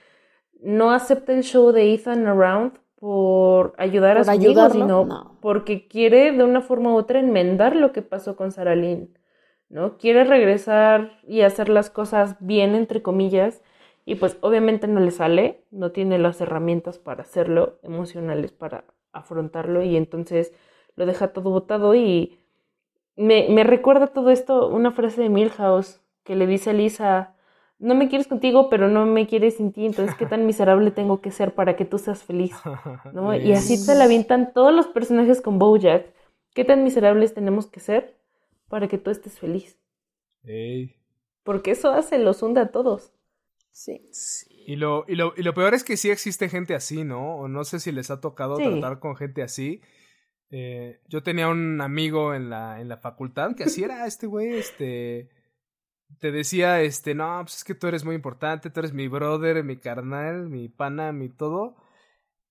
no acepta el show de Ethan Around por ayudar a ¿Por su amigo, ayudarlo? sino No. porque quiere de una forma u otra enmendar lo que pasó con Sarah Lynn, ¿no? Quiere regresar y hacer las cosas bien, entre comillas, y pues obviamente no le sale, no tiene las herramientas para hacerlo, emocionales para afrontarlo, y entonces lo deja todo botado y me, me recuerda todo esto una frase de Milhouse que le dice a Lisa, no me quieres contigo, pero no me quieres sin ti, entonces qué tan miserable tengo que ser para que tú seas feliz, [LAUGHS] ¿no? Y así te la avientan todos los personajes con Bojack, qué tan miserables tenemos que ser para que tú estés feliz, Ey. porque eso hace, los hunde a todos. Sí. Y lo, y, lo, y lo peor es que sí existe gente así, ¿no? O no sé si les ha tocado Sí. tratar con gente así. Eh, yo tenía un amigo en la, en la facultad que así era este güey, este... Te decía, este, no, pues es que tú eres muy importante, tú eres mi brother, mi carnal, mi pana, mi todo.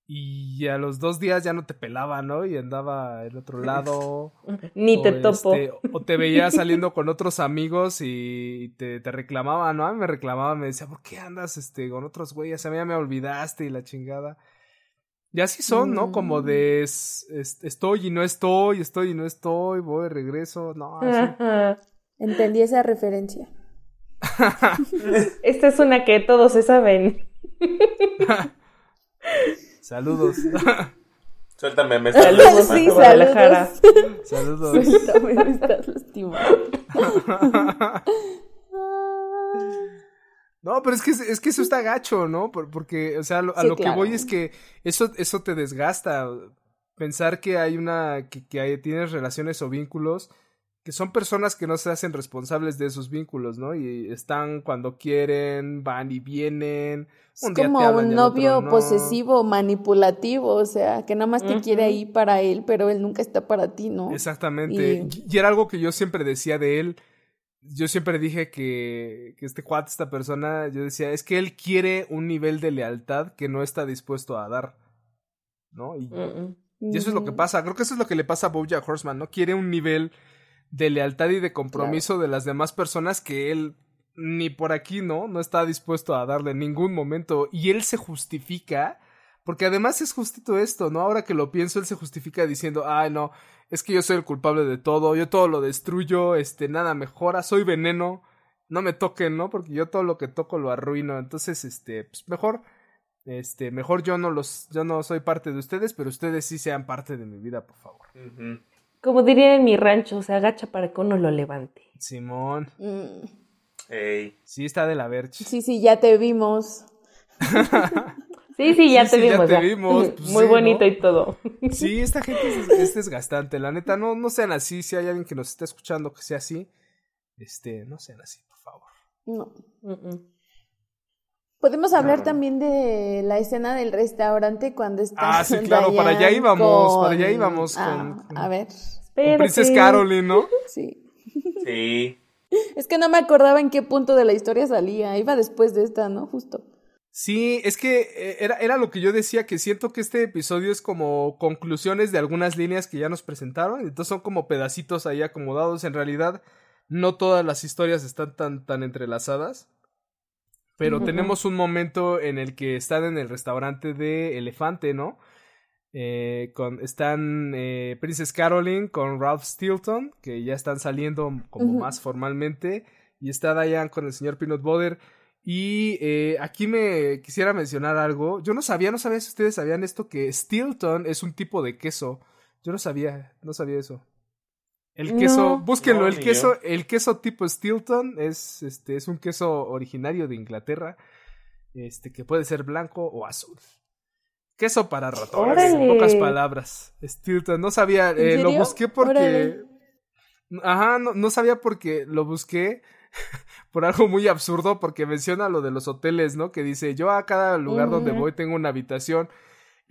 Y a los dos días ya no te pelaba, ¿no? Y andaba en otro lado. [LAUGHS] Ni o, te topo. este, o te veía saliendo [LAUGHS] con otros amigos y te, te reclamaba, ¿no? A mí me reclamaba, me decía, ¿por qué andas este, con otros güeyes? A mí ya me olvidaste y la chingada. Y así son, ¿no? Como de es- es- estoy y no estoy, estoy y no estoy, voy, regreso, no, así. Entendí esa referencia. Esta es una que todos se saben. Saludos. Suéltame, me Saludos Sí, a Guadalajara. Saludos. También me estás lastimando. No, pero es que, es que eso está gacho, ¿no? Por- porque, o sea, lo- a Sí, lo que voy es que eso, eso te desgasta. Pensar que hay una, que, que hay- tienes relaciones o vínculos que son personas que no se hacen responsables de esos vínculos, ¿no? Y están cuando quieren, van y vienen. Es Un día te como hablan un otro novio no. posesivo, manipulativo, o sea, que nada más te quiere ahí para él, pero él nunca está para ti, ¿no? Exactamente. Y- Y... era algo que yo siempre decía de él. Yo siempre dije que, que este cuate, esta persona, yo decía, es que él quiere un nivel de lealtad que no está dispuesto a dar. ¿No? Y, y eso es lo que pasa. Creo que eso es lo que le pasa a Bojack Horseman, ¿no? Quiere un nivel de lealtad y de compromiso de las demás personas que él ni por aquí, ¿no? No está dispuesto a darle en ningún momento. Y él se justifica, porque además es justito esto, ¿no? Ahora que lo pienso, él se justifica diciendo, ay, no, es que yo soy el culpable de todo, yo todo lo destruyo, este, nada mejora, soy veneno, no me toquen, ¿no? Porque yo todo lo que toco lo arruino. Entonces, este, pues mejor, este, mejor yo no los, yo no soy parte de ustedes, pero ustedes sí sean parte de mi vida, por favor. Como diría en mi rancho, se agacha para que uno lo levante. Simón, Mm, Ey. sí está de la verge. Sí, sí, ya te vimos. [LAUGHS] Sí, sí, ya Sí, te sí, ya vimos. te vimos, pues Muy sí, bonito ¿no? y todo. Sí, esta gente es, es desgastante. La neta, no, no sean así. Si hay alguien que nos está escuchando que sea así, este, no sean así, por favor. No. Mm, mm. Podemos hablar también de la escena del restaurante cuando está. Ah, sí, [LAUGHS] claro, para allá íbamos, con- para allá íbamos Ah, con- con- A ver, Con. Princess Caroline, ¿no? [LAUGHS] sí. Sí. [LAUGHS] Es que no me acordaba en qué punto de la historia salía. Iba después de esta, ¿no? Justo. Sí, es que eh, era, era lo que yo decía, que siento que este episodio es como conclusiones de algunas líneas que ya nos presentaron, entonces son como pedacitos ahí acomodados, en realidad no todas las historias están tan, tan entrelazadas, pero tenemos un momento en el que están en el restaurante de Elefante, ¿no? Eh, con, están eh, Princess Caroline con Ralph Stilton, que ya están saliendo como más formalmente, y está Diane con el señor Peanut Butter. Y eh, aquí me quisiera mencionar algo. Yo no sabía, no sabía si ustedes sabían esto, que Stilton es un tipo de queso. Yo no sabía, no sabía eso. El queso, No. búsquenlo, No, el queso, el queso tipo Stilton es, este, es un queso originario de Inglaterra, este, que puede ser blanco o azul. Queso para ratones, en pocas palabras. Stilton, no sabía, ¿En eh, lo busqué porque, Órale. ajá, no, no sabía porque lo busqué [LAUGHS] por algo muy absurdo, porque menciona lo de los hoteles, ¿no? Que dice, yo a cada lugar donde voy tengo una habitación.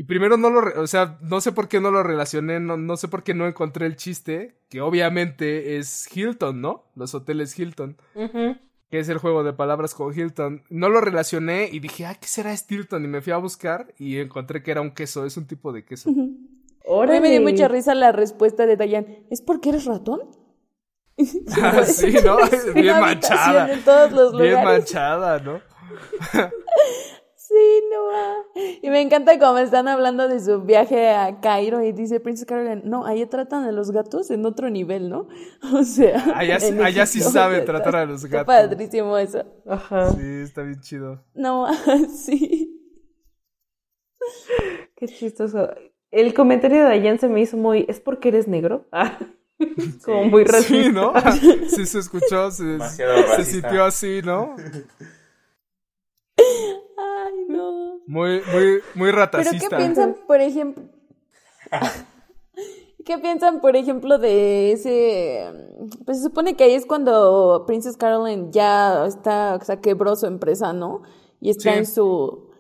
Y primero no lo, o sea, no sé por qué no lo relacioné, no, no sé por qué no encontré el chiste, que obviamente es Hilton, ¿no? Los hoteles Hilton. Que es el juego de palabras con Hilton. No lo relacioné y dije, ah, ¿qué será Stilton? Y me fui a buscar y encontré que era un queso, es un tipo de queso. Hoy me dio mucha risa la respuesta de Dayan. ¿Es porque eres ratón? [LAUGHS] ah, sí, ¿no? Bien manchada. En todos los Bien lugares. manchada, ¿no? [LAUGHS] [LAUGHS] Sí, no. Y me encanta cómo están hablando de su viaje a Cairo y dice Princess Caroline, no, ahí tratan a los gatos en otro nivel, ¿no? [LAUGHS] O sea, Allá, sí- allá sabe tratar a los está gatos. padrísimo eso. Ajá. Sí, está bien chido. No, [LAUGHS] sí. Qué chistoso. El comentario de Dayan se me hizo muy. ¿Es porque eres negro? [LAUGHS] Ah, Como muy racista. Sí, ¿no? Sí se escuchó, se, se sintió así, ¿no? Ay, no. Muy, muy, muy Pero ratacista. ¿qué piensan, por ejemplo? [LAUGHS] ¿Qué piensan, por ejemplo, de ese... Pues se supone que ahí es cuando Princess Caroline ya está, o sea, quebró su empresa, ¿no? Y está Sí. en su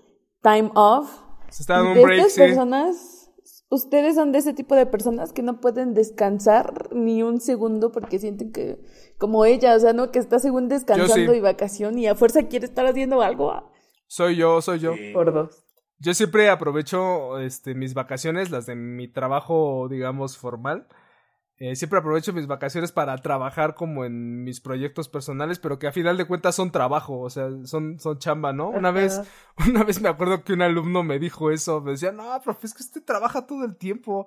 time off. Se está de un break, estas sí. personas, ustedes son de ese tipo de personas que no pueden descansar ni un segundo porque sienten que, como ella, o sea, ¿no? Que está según descansando sí. y vacación y a fuerza quiere estar haciendo algo. Soy yo, soy yo. Sí. Por dos. Yo siempre aprovecho este, mis vacaciones, las de mi trabajo, digamos, formal. Eh, siempre aprovecho mis vacaciones para trabajar como en mis proyectos personales, pero que a final de cuentas son trabajo, o sea, son, son chamba, ¿no? Una vez, [LAUGHS] una vez me acuerdo que un alumno me dijo eso, me decía, no, profe, es que usted trabaja todo el tiempo.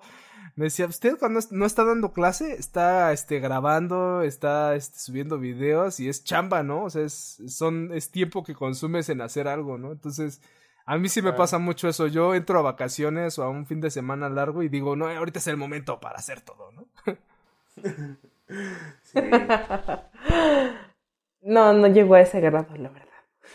Me decía, usted cuando no está dando clase, está este, grabando, está este, subiendo videos y es chamba, ¿no? O sea, es, son, es tiempo que consumes en hacer algo, ¿no? Entonces, a mí sí me Claro. pasa mucho eso. Yo entro a vacaciones o a un fin de semana largo y digo, no, ahorita es el momento para hacer todo, ¿no? [LAUGHS] Sí. [LAUGHS] No, no llegó a ese grado, la verdad.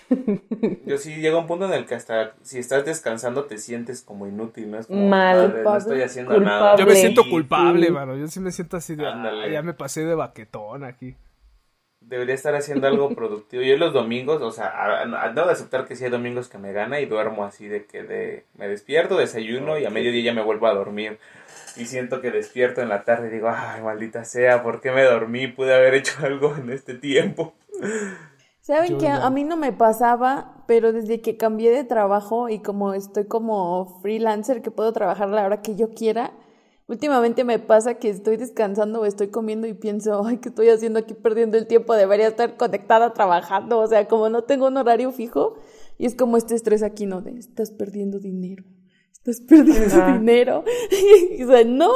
[LAUGHS] Yo sí llega un punto en el que hasta si estás descansando te sientes como inútil, ¿no? Es como, Mal. no estoy haciendo Culpable. nada. Yo me Sí, siento sí. culpable, mano. Yo sí me siento así de. "Ah, ya me pasé de baquetón aquí. Debería estar haciendo algo [LAUGHS] productivo. Yo los domingos, o sea, debo de aceptar que sí hay domingos que me gana y duermo así de que de, me despierto, desayuno y a mediodía ya me vuelvo a dormir. Y siento que despierto en la tarde y digo, ay, maldita sea, ¿por qué me dormí? Pude haber hecho [LAUGHS] algo en este tiempo. ¿Saben que no. a mí no me pasaba, pero desde que cambié de trabajo y como estoy como freelancer que puedo trabajar a la hora que yo quiera, últimamente me pasa que estoy descansando o estoy comiendo y pienso, ay, ¿qué estoy haciendo aquí perdiendo el tiempo? Debería estar conectada trabajando, o sea, como no tengo un horario fijo y es como este estrés aquí, ¿no? De, estás perdiendo dinero. Estás perdiendo Ajá. dinero. [LAUGHS] Y, o sea, no,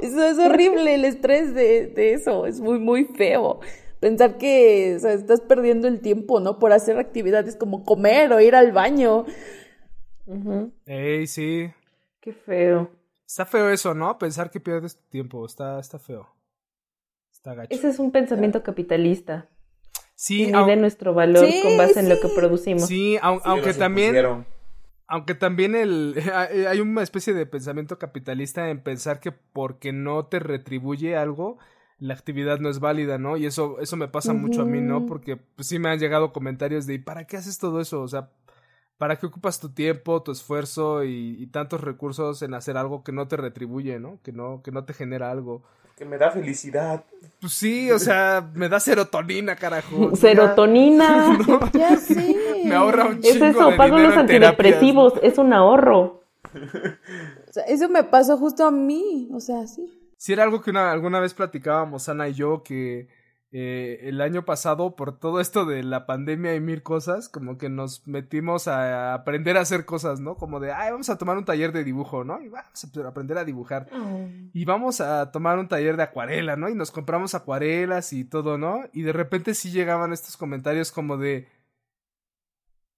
eso es horrible, el estrés de, de eso, es muy, muy feo pensar que o sea, estás perdiendo el tiempo, ¿no? Por hacer actividades como comer o ir al baño. Ujú. Ey, sí. Qué feo. Está feo eso, ¿no? Pensar que pierdes tu tiempo. Está, está feo. Está gacho. Ese es un pensamiento capitalista. Sí, mide nuestro valor Sí, con base en lo que producimos. sí, au- Sí, aunque también, aunque también el, [LAUGHS] hay una especie de pensamiento capitalista en pensar que porque no te retribuye algo, la actividad no es válida, ¿no? Y eso, eso me pasa mucho a mí, ¿no? Porque pues, sí me han llegado comentarios de, ¿y para qué haces todo eso? O sea, ¿para qué ocupas tu tiempo, tu esfuerzo y, y tantos recursos en hacer algo que no te retribuye, ¿no? Que no, que no te genera algo. Que me da felicidad. Pues sí, o sea, me da serotonina, carajo. [LAUGHS] Serotonina. [LAUGHS] Ya sé. [LAUGHS] Me ahorra un Es chingo eso, de pago dinero los antidepresivos, es un ahorro. O sea, eso me pasó justo a mí, o sea, sí. Sí, era algo que una, alguna vez platicábamos, Ana y yo, que eh, el año pasado, por todo esto de la pandemia y mil cosas, como que nos metimos a aprender a hacer cosas, ¿no? Como de, ay, vamos a tomar un taller de dibujo, ¿no? Y vamos a aprender a dibujar. Y vamos a tomar un taller de acuarela, ¿no? Y nos compramos acuarelas y todo, ¿no? Y de repente sí llegaban estos comentarios como de,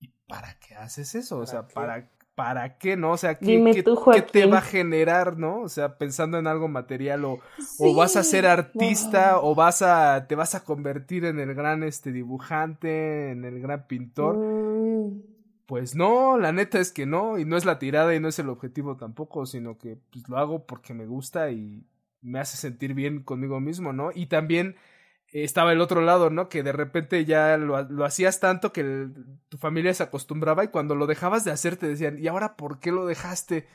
¿y para qué haces eso? O ¿Para sea, qué? ¿para, ¿para qué, no? O sea, ¿qué, Dime qué- tú, qué te va a generar, no? O sea, pensando en algo material o, Sí. o vas a ser artista o vas a, te vas a convertir en el gran, este, dibujante, en el gran pintor. Mm, Pues no, la neta es que no, y no es la tirada y no es el objetivo tampoco, sino que pues, lo hago porque me gusta y me hace sentir bien conmigo mismo, ¿no? Y también estaba el otro lado, ¿no? Que de repente ya lo, lo hacías tanto que el- tu familia se acostumbraba y cuando lo dejabas de hacer te decían, ¿y ahora por qué lo dejaste?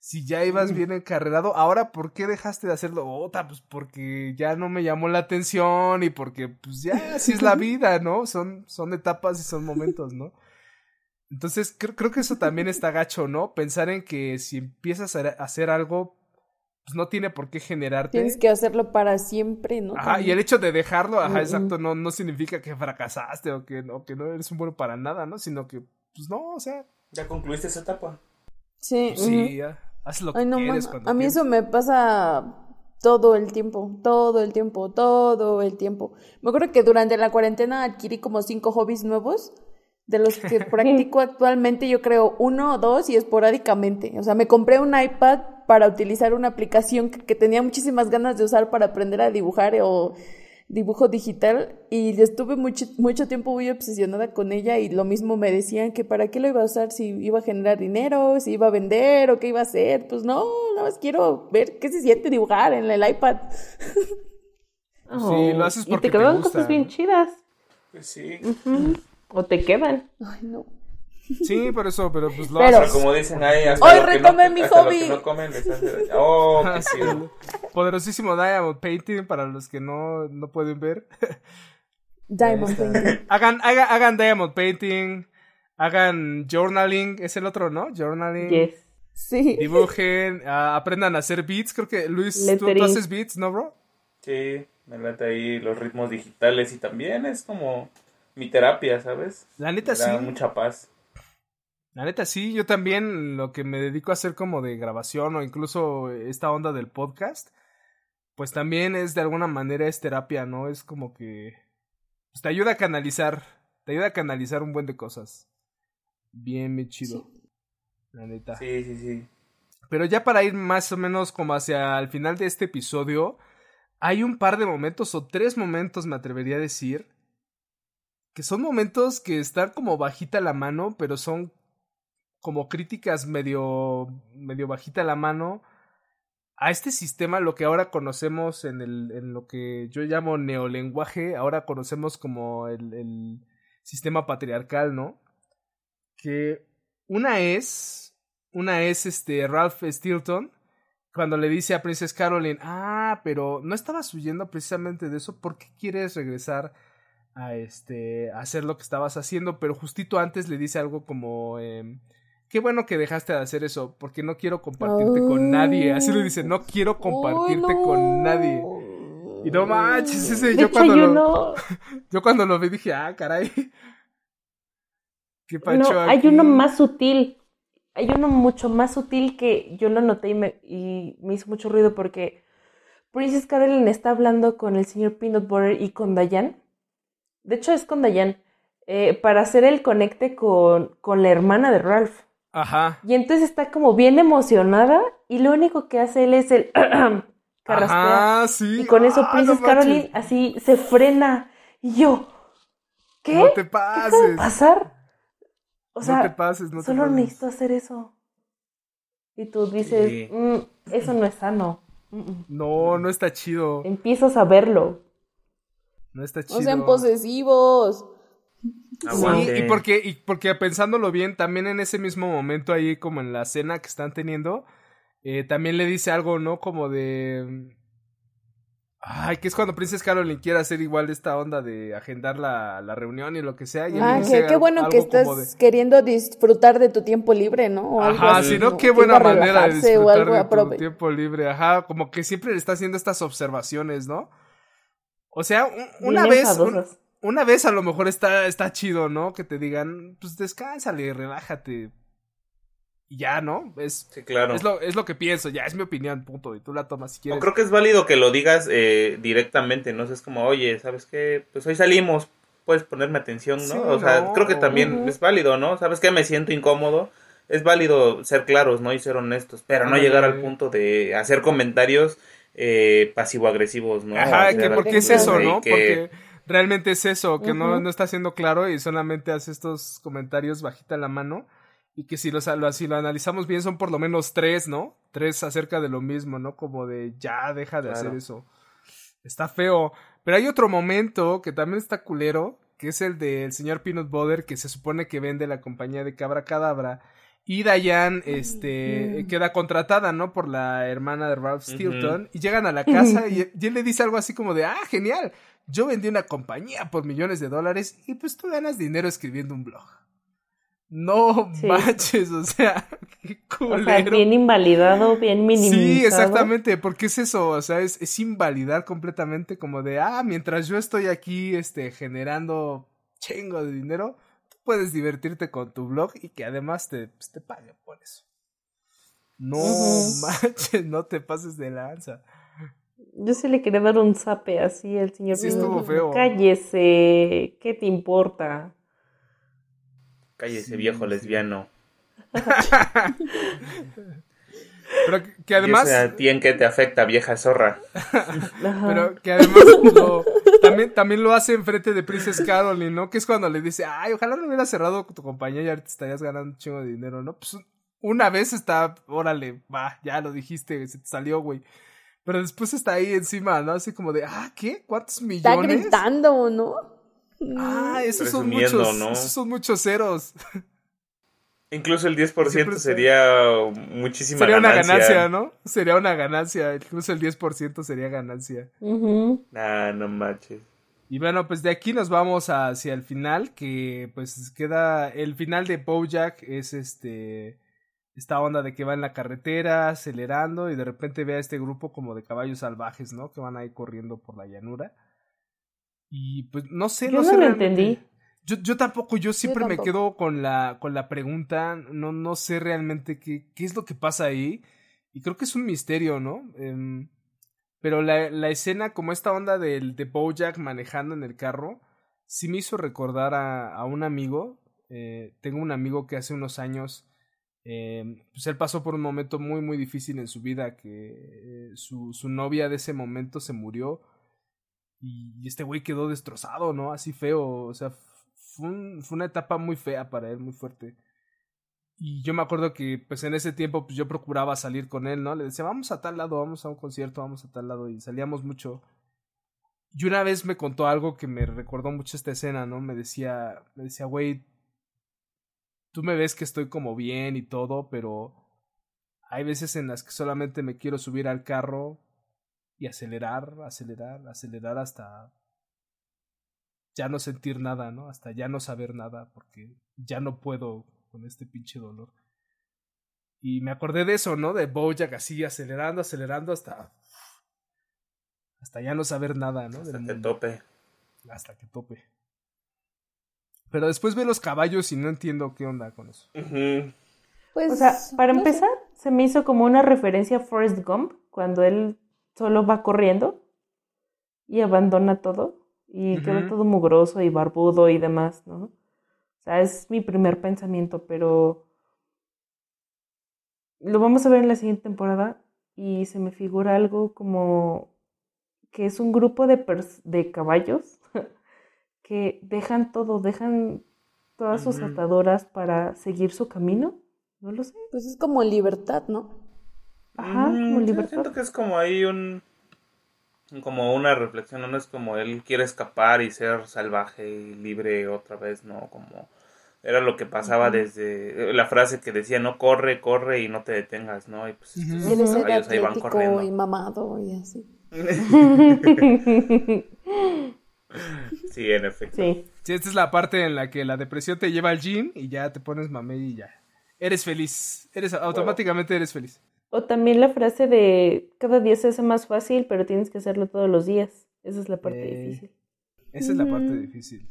si ya ibas bien encarrerado, ahora ¿por qué dejaste de hacerlo? Otra, pues porque ya no me llamó la atención y porque pues ya así es la [LAUGHS] vida, ¿no? Son, son etapas y son momentos, ¿no? Entonces creo, creo que eso también está gacho, ¿no? Pensar en que si empiezas a hacer algo, pues no tiene por qué generarte. Tienes que hacerlo para siempre, ¿no? Ajá, y el hecho de dejarlo, ajá, exacto, no, no significa que fracasaste o que, o que no eres un bueno para nada, ¿no? Sino que, pues no, o sea. Ya concluiste esa etapa. Sí. Sí, ya. Haz lo que Ay, no, quieres man, cuando a mí quieres. eso me pasa todo el tiempo, todo el tiempo, todo el tiempo. Me acuerdo que durante la cuarentena adquirí como cinco hobbies nuevos, de los que [LAUGHS] practico actualmente yo creo uno o dos y esporádicamente. O sea, me compré un iPad para utilizar una aplicación que, que tenía muchísimas ganas de usar para aprender a dibujar o dibujo digital y estuve mucho, mucho tiempo muy obsesionada con ella y lo mismo me decían que para qué lo iba a usar, si iba a generar dinero, si iba a vender o qué iba a hacer. Pues no, nada más quiero ver qué se siente dibujar en el iPad. [LAUGHS] Sí, lo haces y porque te te quedan cosas bien chidas. Pues sí. O te quedan. Ay, no. Sí, por eso, pero pues lo Pero- haces. Como dicen ahí, hasta Hoy lo que retomé no, mi hasta lo hobby. que no comen les hace daño. Oh, qué [LAUGHS] chido. Poderosísimo Diamond Painting para los que no, no pueden ver. [LAUGHS] Diamond Está. Painting. hagan, hagan, hagan Diamond Painting, hagan journaling, es el otro, ¿no? Journaling. Yes. Sí. Dibujen, ah, aprendan a hacer beats. Creo que Luis, tú, haces beats, ¿no, bro? Sí, me late ahí los ritmos digitales y también es como mi terapia, ¿sabes? La neta Me da sí. mucha paz. La neta sí, yo también lo que me dedico a hacer como de grabación o incluso esta onda del podcast, pues también es de alguna manera es terapia, ¿no? Es como que pues, te ayuda a canalizar, te ayuda a canalizar un buen de cosas. Bien, bien chido. La neta. Sí, sí, sí. Pero ya para ir más o menos como hacia el final de este episodio, hay un par de momentos o tres momentos, me atrevería a decir, que son momentos que están como bajita la mano, pero son como críticas medio, medio bajita la mano a este sistema, lo que ahora conocemos en, el, en lo que yo llamo neolenguaje, ahora conocemos como el, sistema patriarcal, ¿no? Que una es, una es este Ralph Stilton, cuando le dice a Princess Caroline, ah, pero no estabas huyendo precisamente de eso, ¿por qué quieres regresar a este a hacer lo que estabas haciendo? Pero justito antes le dice algo como em, qué bueno que dejaste de hacer eso, porque no quiero compartirte con nadie. Así le dice, no quiero compartirte con nadie. Y no manches, ese yo hecho, cuando hay lo, [LAUGHS] yo cuando lo vi dije, ah, caray. ¿Qué no, hay aquí? uno más sutil. Hay uno mucho más sutil que yo lo noté y me, y me hizo mucho ruido porque Princess Caroline está hablando con el señor Peanut Butter y con Diane. De hecho, es con Diane. eh, para hacer el conecte con, con la hermana de Ralph. Ajá. Y entonces está como bien emocionada y lo único que hace él es el [CLEARS THROAT] carraspea. Ajá, sí. Y con eso Ah, Princess no manches. Caroline así se frena. Y yo, ¿qué? No te ¿Qué acaba de pases. pasar? O no sea, te pases, no te solo pases. necesito hacer eso. Y tú dices, Sí. "Mm, eso no es sano. Mm, mm". No, no está chido. Empiezas a verlo. No está chido. No sean posesivos. Sí, y porque, y porque pensándolo bien, también en ese mismo momento ahí, como en la cena que están teniendo, eh, también le dice algo, ¿no? Como de. Ay, que es cuando Princess Caroline quiere hacer igual esta onda de agendar la, la reunión y lo que sea. Y Ah, qué algo- bueno que algo estás de- queriendo disfrutar de tu tiempo libre, ¿no? O algo Ajá, así, si no, qué Que buena manera de disfrutar de tu tiempo libre. Ajá, como que siempre le está haciendo estas observaciones, ¿no? O sea, un- una Bien vez, un-. Una vez a lo mejor está, está chido, ¿no? Que te digan, pues descánsale, relájate. Y ya, ¿no? Es, Sí, claro. es, lo, es lo que pienso, ya es mi opinión, punto. Y tú la tomas si quieres. creo que es válido que lo digas eh, directamente, ¿no? O sea, es como, oye, ¿sabes qué? Pues hoy salimos, puedes ponerme atención, ¿no? Sí, o sea, no. creo que también es válido, ¿no? ¿Sabes qué? Me siento incómodo. Es válido ser claros, ¿no? Y ser honestos, pero no llegar al punto de hacer comentarios eh, pasivo-agresivos, ¿no? Ajá, O sea, que porque es eso, ¿no? que- Porque realmente es eso, que no, no está siendo claro y solamente hace estos comentarios bajita la mano. Y que si, los, lo, si lo analizamos bien son por lo menos tres, ¿no? Tres acerca de lo mismo, ¿no? Como de ya deja de Claro. hacer eso. Está feo. Pero hay otro momento que también está culero, que es el del señor Peanut Butter, que se supone que vende la compañía de Cabra Cadabra. Y Diane, este, queda contratada, ¿no? Por la hermana de Ralph Stilton. Y llegan a la casa [LAUGHS] y, y él le dice algo así como de, ah, genial, yo vendí una compañía por millones de dólares y pues tú ganas dinero escribiendo un blog. No Sí. manches, o sea, [LAUGHS] qué O culero. sea, bien invalidado, bien minimizado. Sí, exactamente, porque es eso, o sea, es, es invalidar completamente como de, ah, mientras yo estoy aquí, este, generando chingo de dinero, tú puedes divertirte con tu blog y que además te, pues, te paguen por eso. No manches, no te pases de lanza. Yo sí le quería dar un zape así al señor. Sí, estuvo feo. Cállese, ¿qué te importa? Cállese, Sí, viejo lesbiano. [LAUGHS] Pero que, que además, ¿Y eso a ti en qué te afecta, vieja zorra? Pero que además lo- también, también lo hace enfrente de Princess Caroline, ¿no? Que es cuando le dice, ay, ojalá no hubieras cerrado tu compañía y ahorita estarías ganando un chingo de dinero, ¿no? Pues una vez está, órale, va, ya lo dijiste, se te salió, güey. Pero después está ahí encima, ¿no? Así como de, ah, ¿qué? ¿Cuántos Está millones? gritando, ¿no? Ah, esos son muchos, ¿no? esos son muchos ceros. Incluso el 10% Siempre está- sería muchísima Sería una ganancia. ganancia, ¿no? Sería una ganancia, incluso el 10% sería ganancia. Ujú. Ah, no manches. Y bueno, pues de aquí nos vamos hacia el final, que pues queda el final de Bojack es este esta onda de que va en la carretera acelerando y de repente ve a este grupo como de caballos salvajes, ¿no? Que van ahí corriendo por la llanura. Y pues no sé, Yo no no sé lo realmente. entendí. Yo, yo tampoco, yo siempre me tampoco. quedo con la, con la pregunta, no, no sé realmente qué, qué es lo que pasa ahí. Y creo que es un misterio, ¿no? Em, pero la, la escena, como esta onda del, de Bojack manejando en el carro, sí me hizo recordar a, a un amigo. Eh, tengo un amigo que hace unos años, eh, pues él pasó por un momento muy, muy difícil en su vida, que eh, su, su novia de ese momento se murió y este güey quedó destrozado, ¿no? Así feo, o sea, fue, fue una etapa muy fea para él, muy fuerte. Y yo me acuerdo que, pues en ese tiempo, pues yo procuraba salir con él, ¿no? Le decía, vamos a tal lado, vamos a un concierto, vamos a tal lado, y salíamos mucho. Y una vez me contó algo que me recordó mucho esta escena, ¿no? Me decía, me decía, güey, tú me ves que estoy como bien y todo, pero hay veces en las que solamente me quiero subir al carro y acelerar, acelerar, acelerar hasta ya no sentir nada, ¿no? Hasta ya no saber nada, porque ya no puedo con este pinche dolor. Y me acordé de eso, ¿no? De Bojack así acelerando, acelerando hasta hasta ya no saber nada, ¿no? Del Hasta mundo. tope. Hasta que tope. Pero después ve los caballos y no entiendo qué onda con eso. Pues, O sea, para no sé. empezar, se me hizo como una referencia a Forrest Gump, cuando él solo va corriendo y abandona todo y queda todo mugroso y barbudo y demás, ¿no? O sea, es mi primer pensamiento, pero lo vamos a ver en la siguiente temporada y se me figura algo como que es un grupo de, pers- de caballos que dejan todo, dejan todas sus Ujú. ataduras para seguir su camino. No lo sé. Pues es como libertad, ¿no? Ajá, Mm, como libertad. siento que es como ahí un como una reflexión, no es como él quiere escapar y ser salvaje y libre otra vez, no como era lo que pasaba desde la frase que decía no corre, corre y no te detengas, ¿no? Y pues estos ser caballos ahí van corriendo. y mamado y así. [LAUGHS] [LAUGHS] [LAUGHS] Sí, en efecto. sí, Sí, esta es la parte en la que la depresión te lleva al gym y ya te pones mamey y ya. Eres feliz. Eres automáticamente eres feliz. o también la frase de cada día se hace más fácil, pero tienes que hacerlo todos los días. Esa es la parte Eh. difícil. Esa es la parte Ujú. difícil.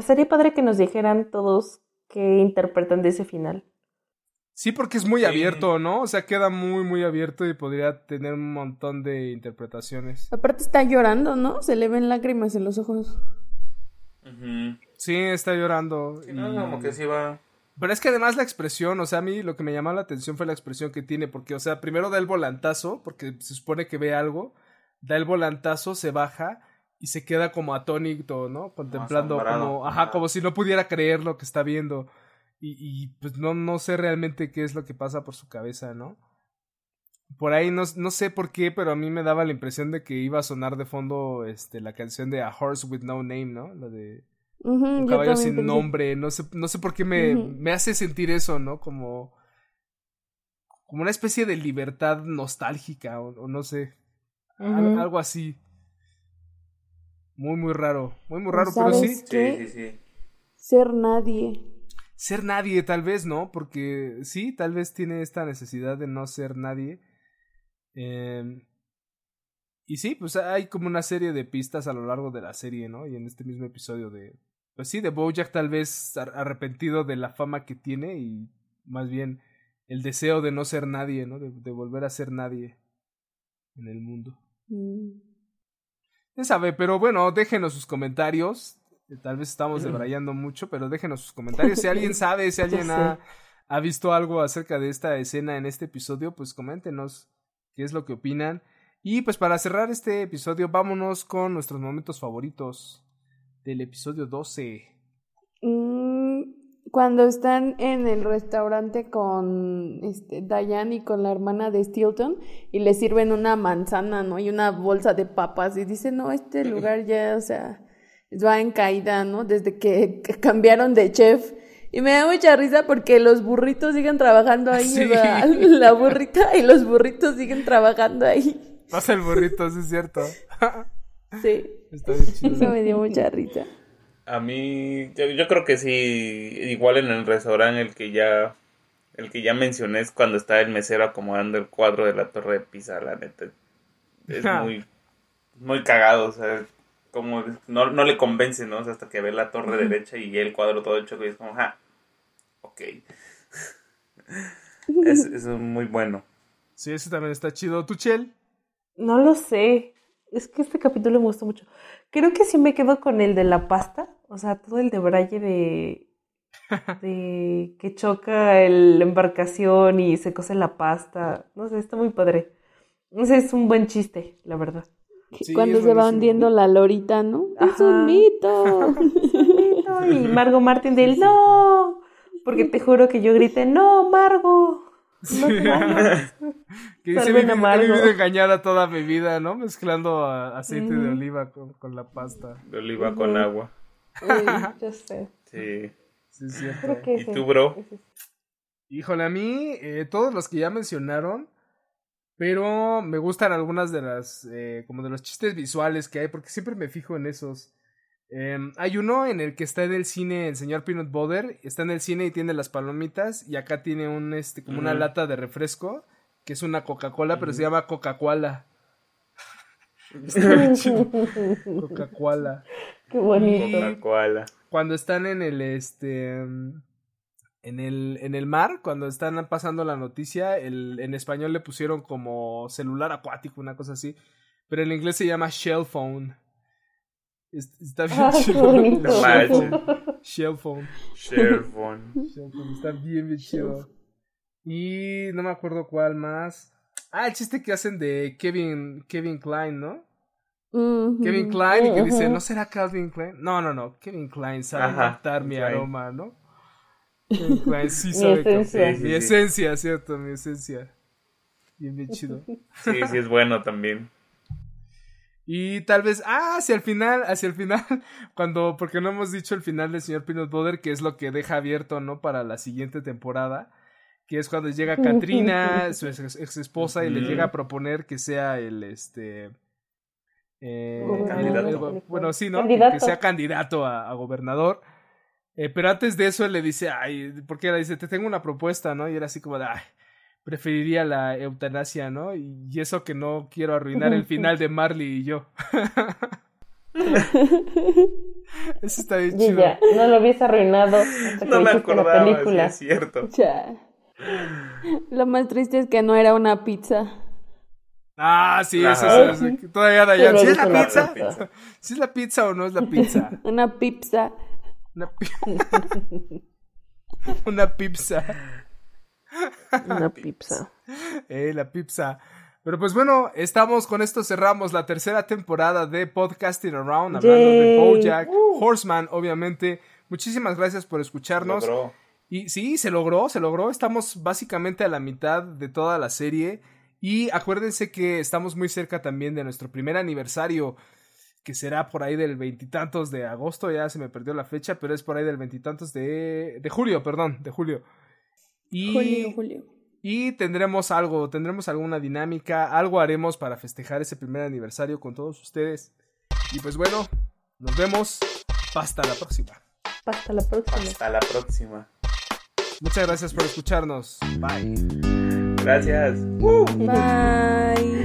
Sería padre que nos dijeran todos qué interpretan de ese final. Sí, porque es muy Sí. abierto, ¿no? O sea, queda muy, muy abierto y podría tener un montón de interpretaciones. Aparte está llorando, ¿no? Se le ven lágrimas en los ojos. Sí, está llorando. Sí, no, y- como que sí va. Pero es que además la expresión, o sea, a mí lo que me llamó la atención fue la expresión que tiene, porque, o sea, primero da el volantazo, porque se supone que ve algo, da el volantazo, se baja y se queda como atónito, ¿no? Contemplando como, ajá, Ajá. como si no pudiera creer lo que está viendo. Y, y pues no, no sé realmente qué es lo que pasa por su cabeza, ¿no? Por ahí no, no sé por qué, pero a mí me daba la impresión de que iba a sonar de fondo este, la canción de A Horse with No Name, ¿no? La de un caballo sin pensé. nombre, no sé, no sé por qué me, me hace sentir eso, ¿no? Como, como una especie de libertad nostálgica, o, o no sé, algo así. Muy, muy raro, muy, muy ¿O raro, pero sí. sabes qué? Sí, sí, sí. Ser nadie. Ser nadie, tal vez, ¿no? Porque sí, tal vez tiene esta necesidad de no ser nadie. Eh, y sí, pues hay como una serie de pistas a lo largo de la serie, ¿no? Y en este mismo episodio de... Pues sí, de Bojack tal vez ar- arrepentido de la fama que tiene y más bien el deseo de no ser nadie, ¿no? De, de volver a ser nadie en el mundo. Mm. ¿Quién sabe? Pero bueno, déjenos sus comentarios. Tal vez estamos debrayando mucho, pero déjenos sus comentarios. Si alguien [LAUGHS] sabe, si alguien ha visto algo acerca de esta escena en este episodio, pues coméntenos qué es lo que opinan. Y pues para cerrar este episodio, vámonos con nuestros momentos favoritos del episodio 12. Mm, Cuando están en el restaurante con este, Diane y con la hermana de Stilton y le sirven una manzana, ¿no? Y una bolsa de papas y dicen, no, este [CLEARS THROAT] lugar ya, o sea, va en caída, ¿no? Desde que [LAUGHS] cambiaron de chef. Y me da mucha risa porque los burritos siguen trabajando ahí, [LAUGHS] la burrita y los burritos siguen trabajando ahí. Pasa el burrito, sí es cierto. Sí, [LAUGHS] Está bien chido. eso me dio mucha risa. A mí, yo, yo creo que sí, igual en el restaurante el que ya, el que ya mencioné es cuando está el mesero acomodando el cuadro de la torre de Pisa, la neta. Es muy, muy cagado, o sea, como no, no le convence, ¿no? O sea, hasta que ve la torre derecha y el cuadro todo hecho y es como, ah, ok. [LAUGHS] es, es muy bueno. Sí, ese también está chido. ¿Tú, Chel? No lo sé. Es que este capítulo me gustó mucho. Creo que sí me quedo con el de la pasta. O sea, todo el de Braille de, [LAUGHS] de que choca el- la embarcación y se cose la pasta. No sé, está muy padre. Ese es un buen chiste, la verdad. Sí, Cuando es se va hundiendo la lorita, ¿no? Es Ajá. [LAUGHS] un mito. Y [LAUGHS] Margo Martín del no. Porque te juro que yo grité, no, Margo. No te vayas. [LAUGHS] Que he a vivido- engañada toda mi vida, ¿no? Mezclando a- aceite de oliva con, con la pasta. De oliva con agua. Uy, yo sé. Sí. Sí, es cierto. Creo que ¿Y tú, bro? Híjole, a mí, eh, todos los que ya mencionaron, pero me gustan algunas de las, eh, como de los chistes visuales que hay, porque siempre me fijo en esos. Em, hay uno en el que está en el cine el señor Peanut Butter, está en el cine y tiene las palomitas, y acá tiene un, este, como una lata de refresco, que es una Coca-Cola, pero se llama Coca-Cola. [LAUGHS] Está bien chido. Coca-Cola. Qué bonito. Coca-Cola. cuando están en el este mm, en el en el mar cuando están pasando la noticia el en español le pusieron como celular acuático una cosa así pero en inglés se llama shell phone Es- está bien Ah, chido. No shell phone shell phone Sherfon. [LAUGHS] Shell phone, está bien bien chido y no me acuerdo cuál más ah el chiste que hacen de Kevin Kevin Klein no. Kevin Klein y que dice. ¿no será Calvin Klein? No, no, no, Kevin Klein sabe captar mi Klein. aroma, ¿no? [LAUGHS] Sí Mi sabe esencia. Sí, mi sí. esencia, cierto, mi esencia. Bien, bien chido. Sí, sí es bueno también. Y tal vez, ah, hacia el final, hacia el final, [LAUGHS] cuando, porque no hemos dicho el final del señor Peanut Butter, que es lo que deja abierto, ¿no? Para la siguiente temporada, que es cuando llega Katrina, [LAUGHS] su ex, ex esposa, y le llega a proponer que sea el, este, eh, Gobernador. el- el- bueno, sí, ¿no? Que- sea candidato a, a gobernador. Eh, pero antes de eso él le dice, ay, porque le dice, te tengo una propuesta, ¿no? Y era así como de, ay, preferiría la eutanasia, ¿no? Y, y eso que no quiero arruinar el final de Marley y yo. [LAUGHS] Eso está bien chido. ya, no lo hubiese arruinado hasta que No me la acordaba, sí película. es cierto. [LAUGHS] Ya. Lo más triste es que no era una pizza. Ah, sí, eso Ajá. es, es- todavía Dayan. ¿Sí es la la pizza? pizza. ¿Sí es la pizza o no es la pizza? [LAUGHS] Una pizza. Una, pi- [LAUGHS] Una pizza. Una [LAUGHS] pizza. Eh, la pizza. Pero pues bueno, estamos con esto cerramos la tercera temporada de Podcasting Around, hablando de. Bojack Uh. Horseman, obviamente. Muchísimas gracias por escucharnos. Logró. Y sí, se logró, se logró. Estamos básicamente a la mitad de toda la serie. Y acuérdense que estamos muy cerca también de nuestro primer aniversario. Que será por ahí del veintitantos de agosto, ya se me perdió la fecha, pero es por ahí del veintitantos de, de julio, perdón, de julio. Y, Julio, Julio. y tendremos algo, tendremos alguna dinámica, algo haremos para festejar ese primer aniversario con todos ustedes. Y pues bueno, nos vemos. Hasta la próxima. Hasta la próxima. Hasta la próxima. Muchas gracias por escucharnos. Bye. Gracias. Bye.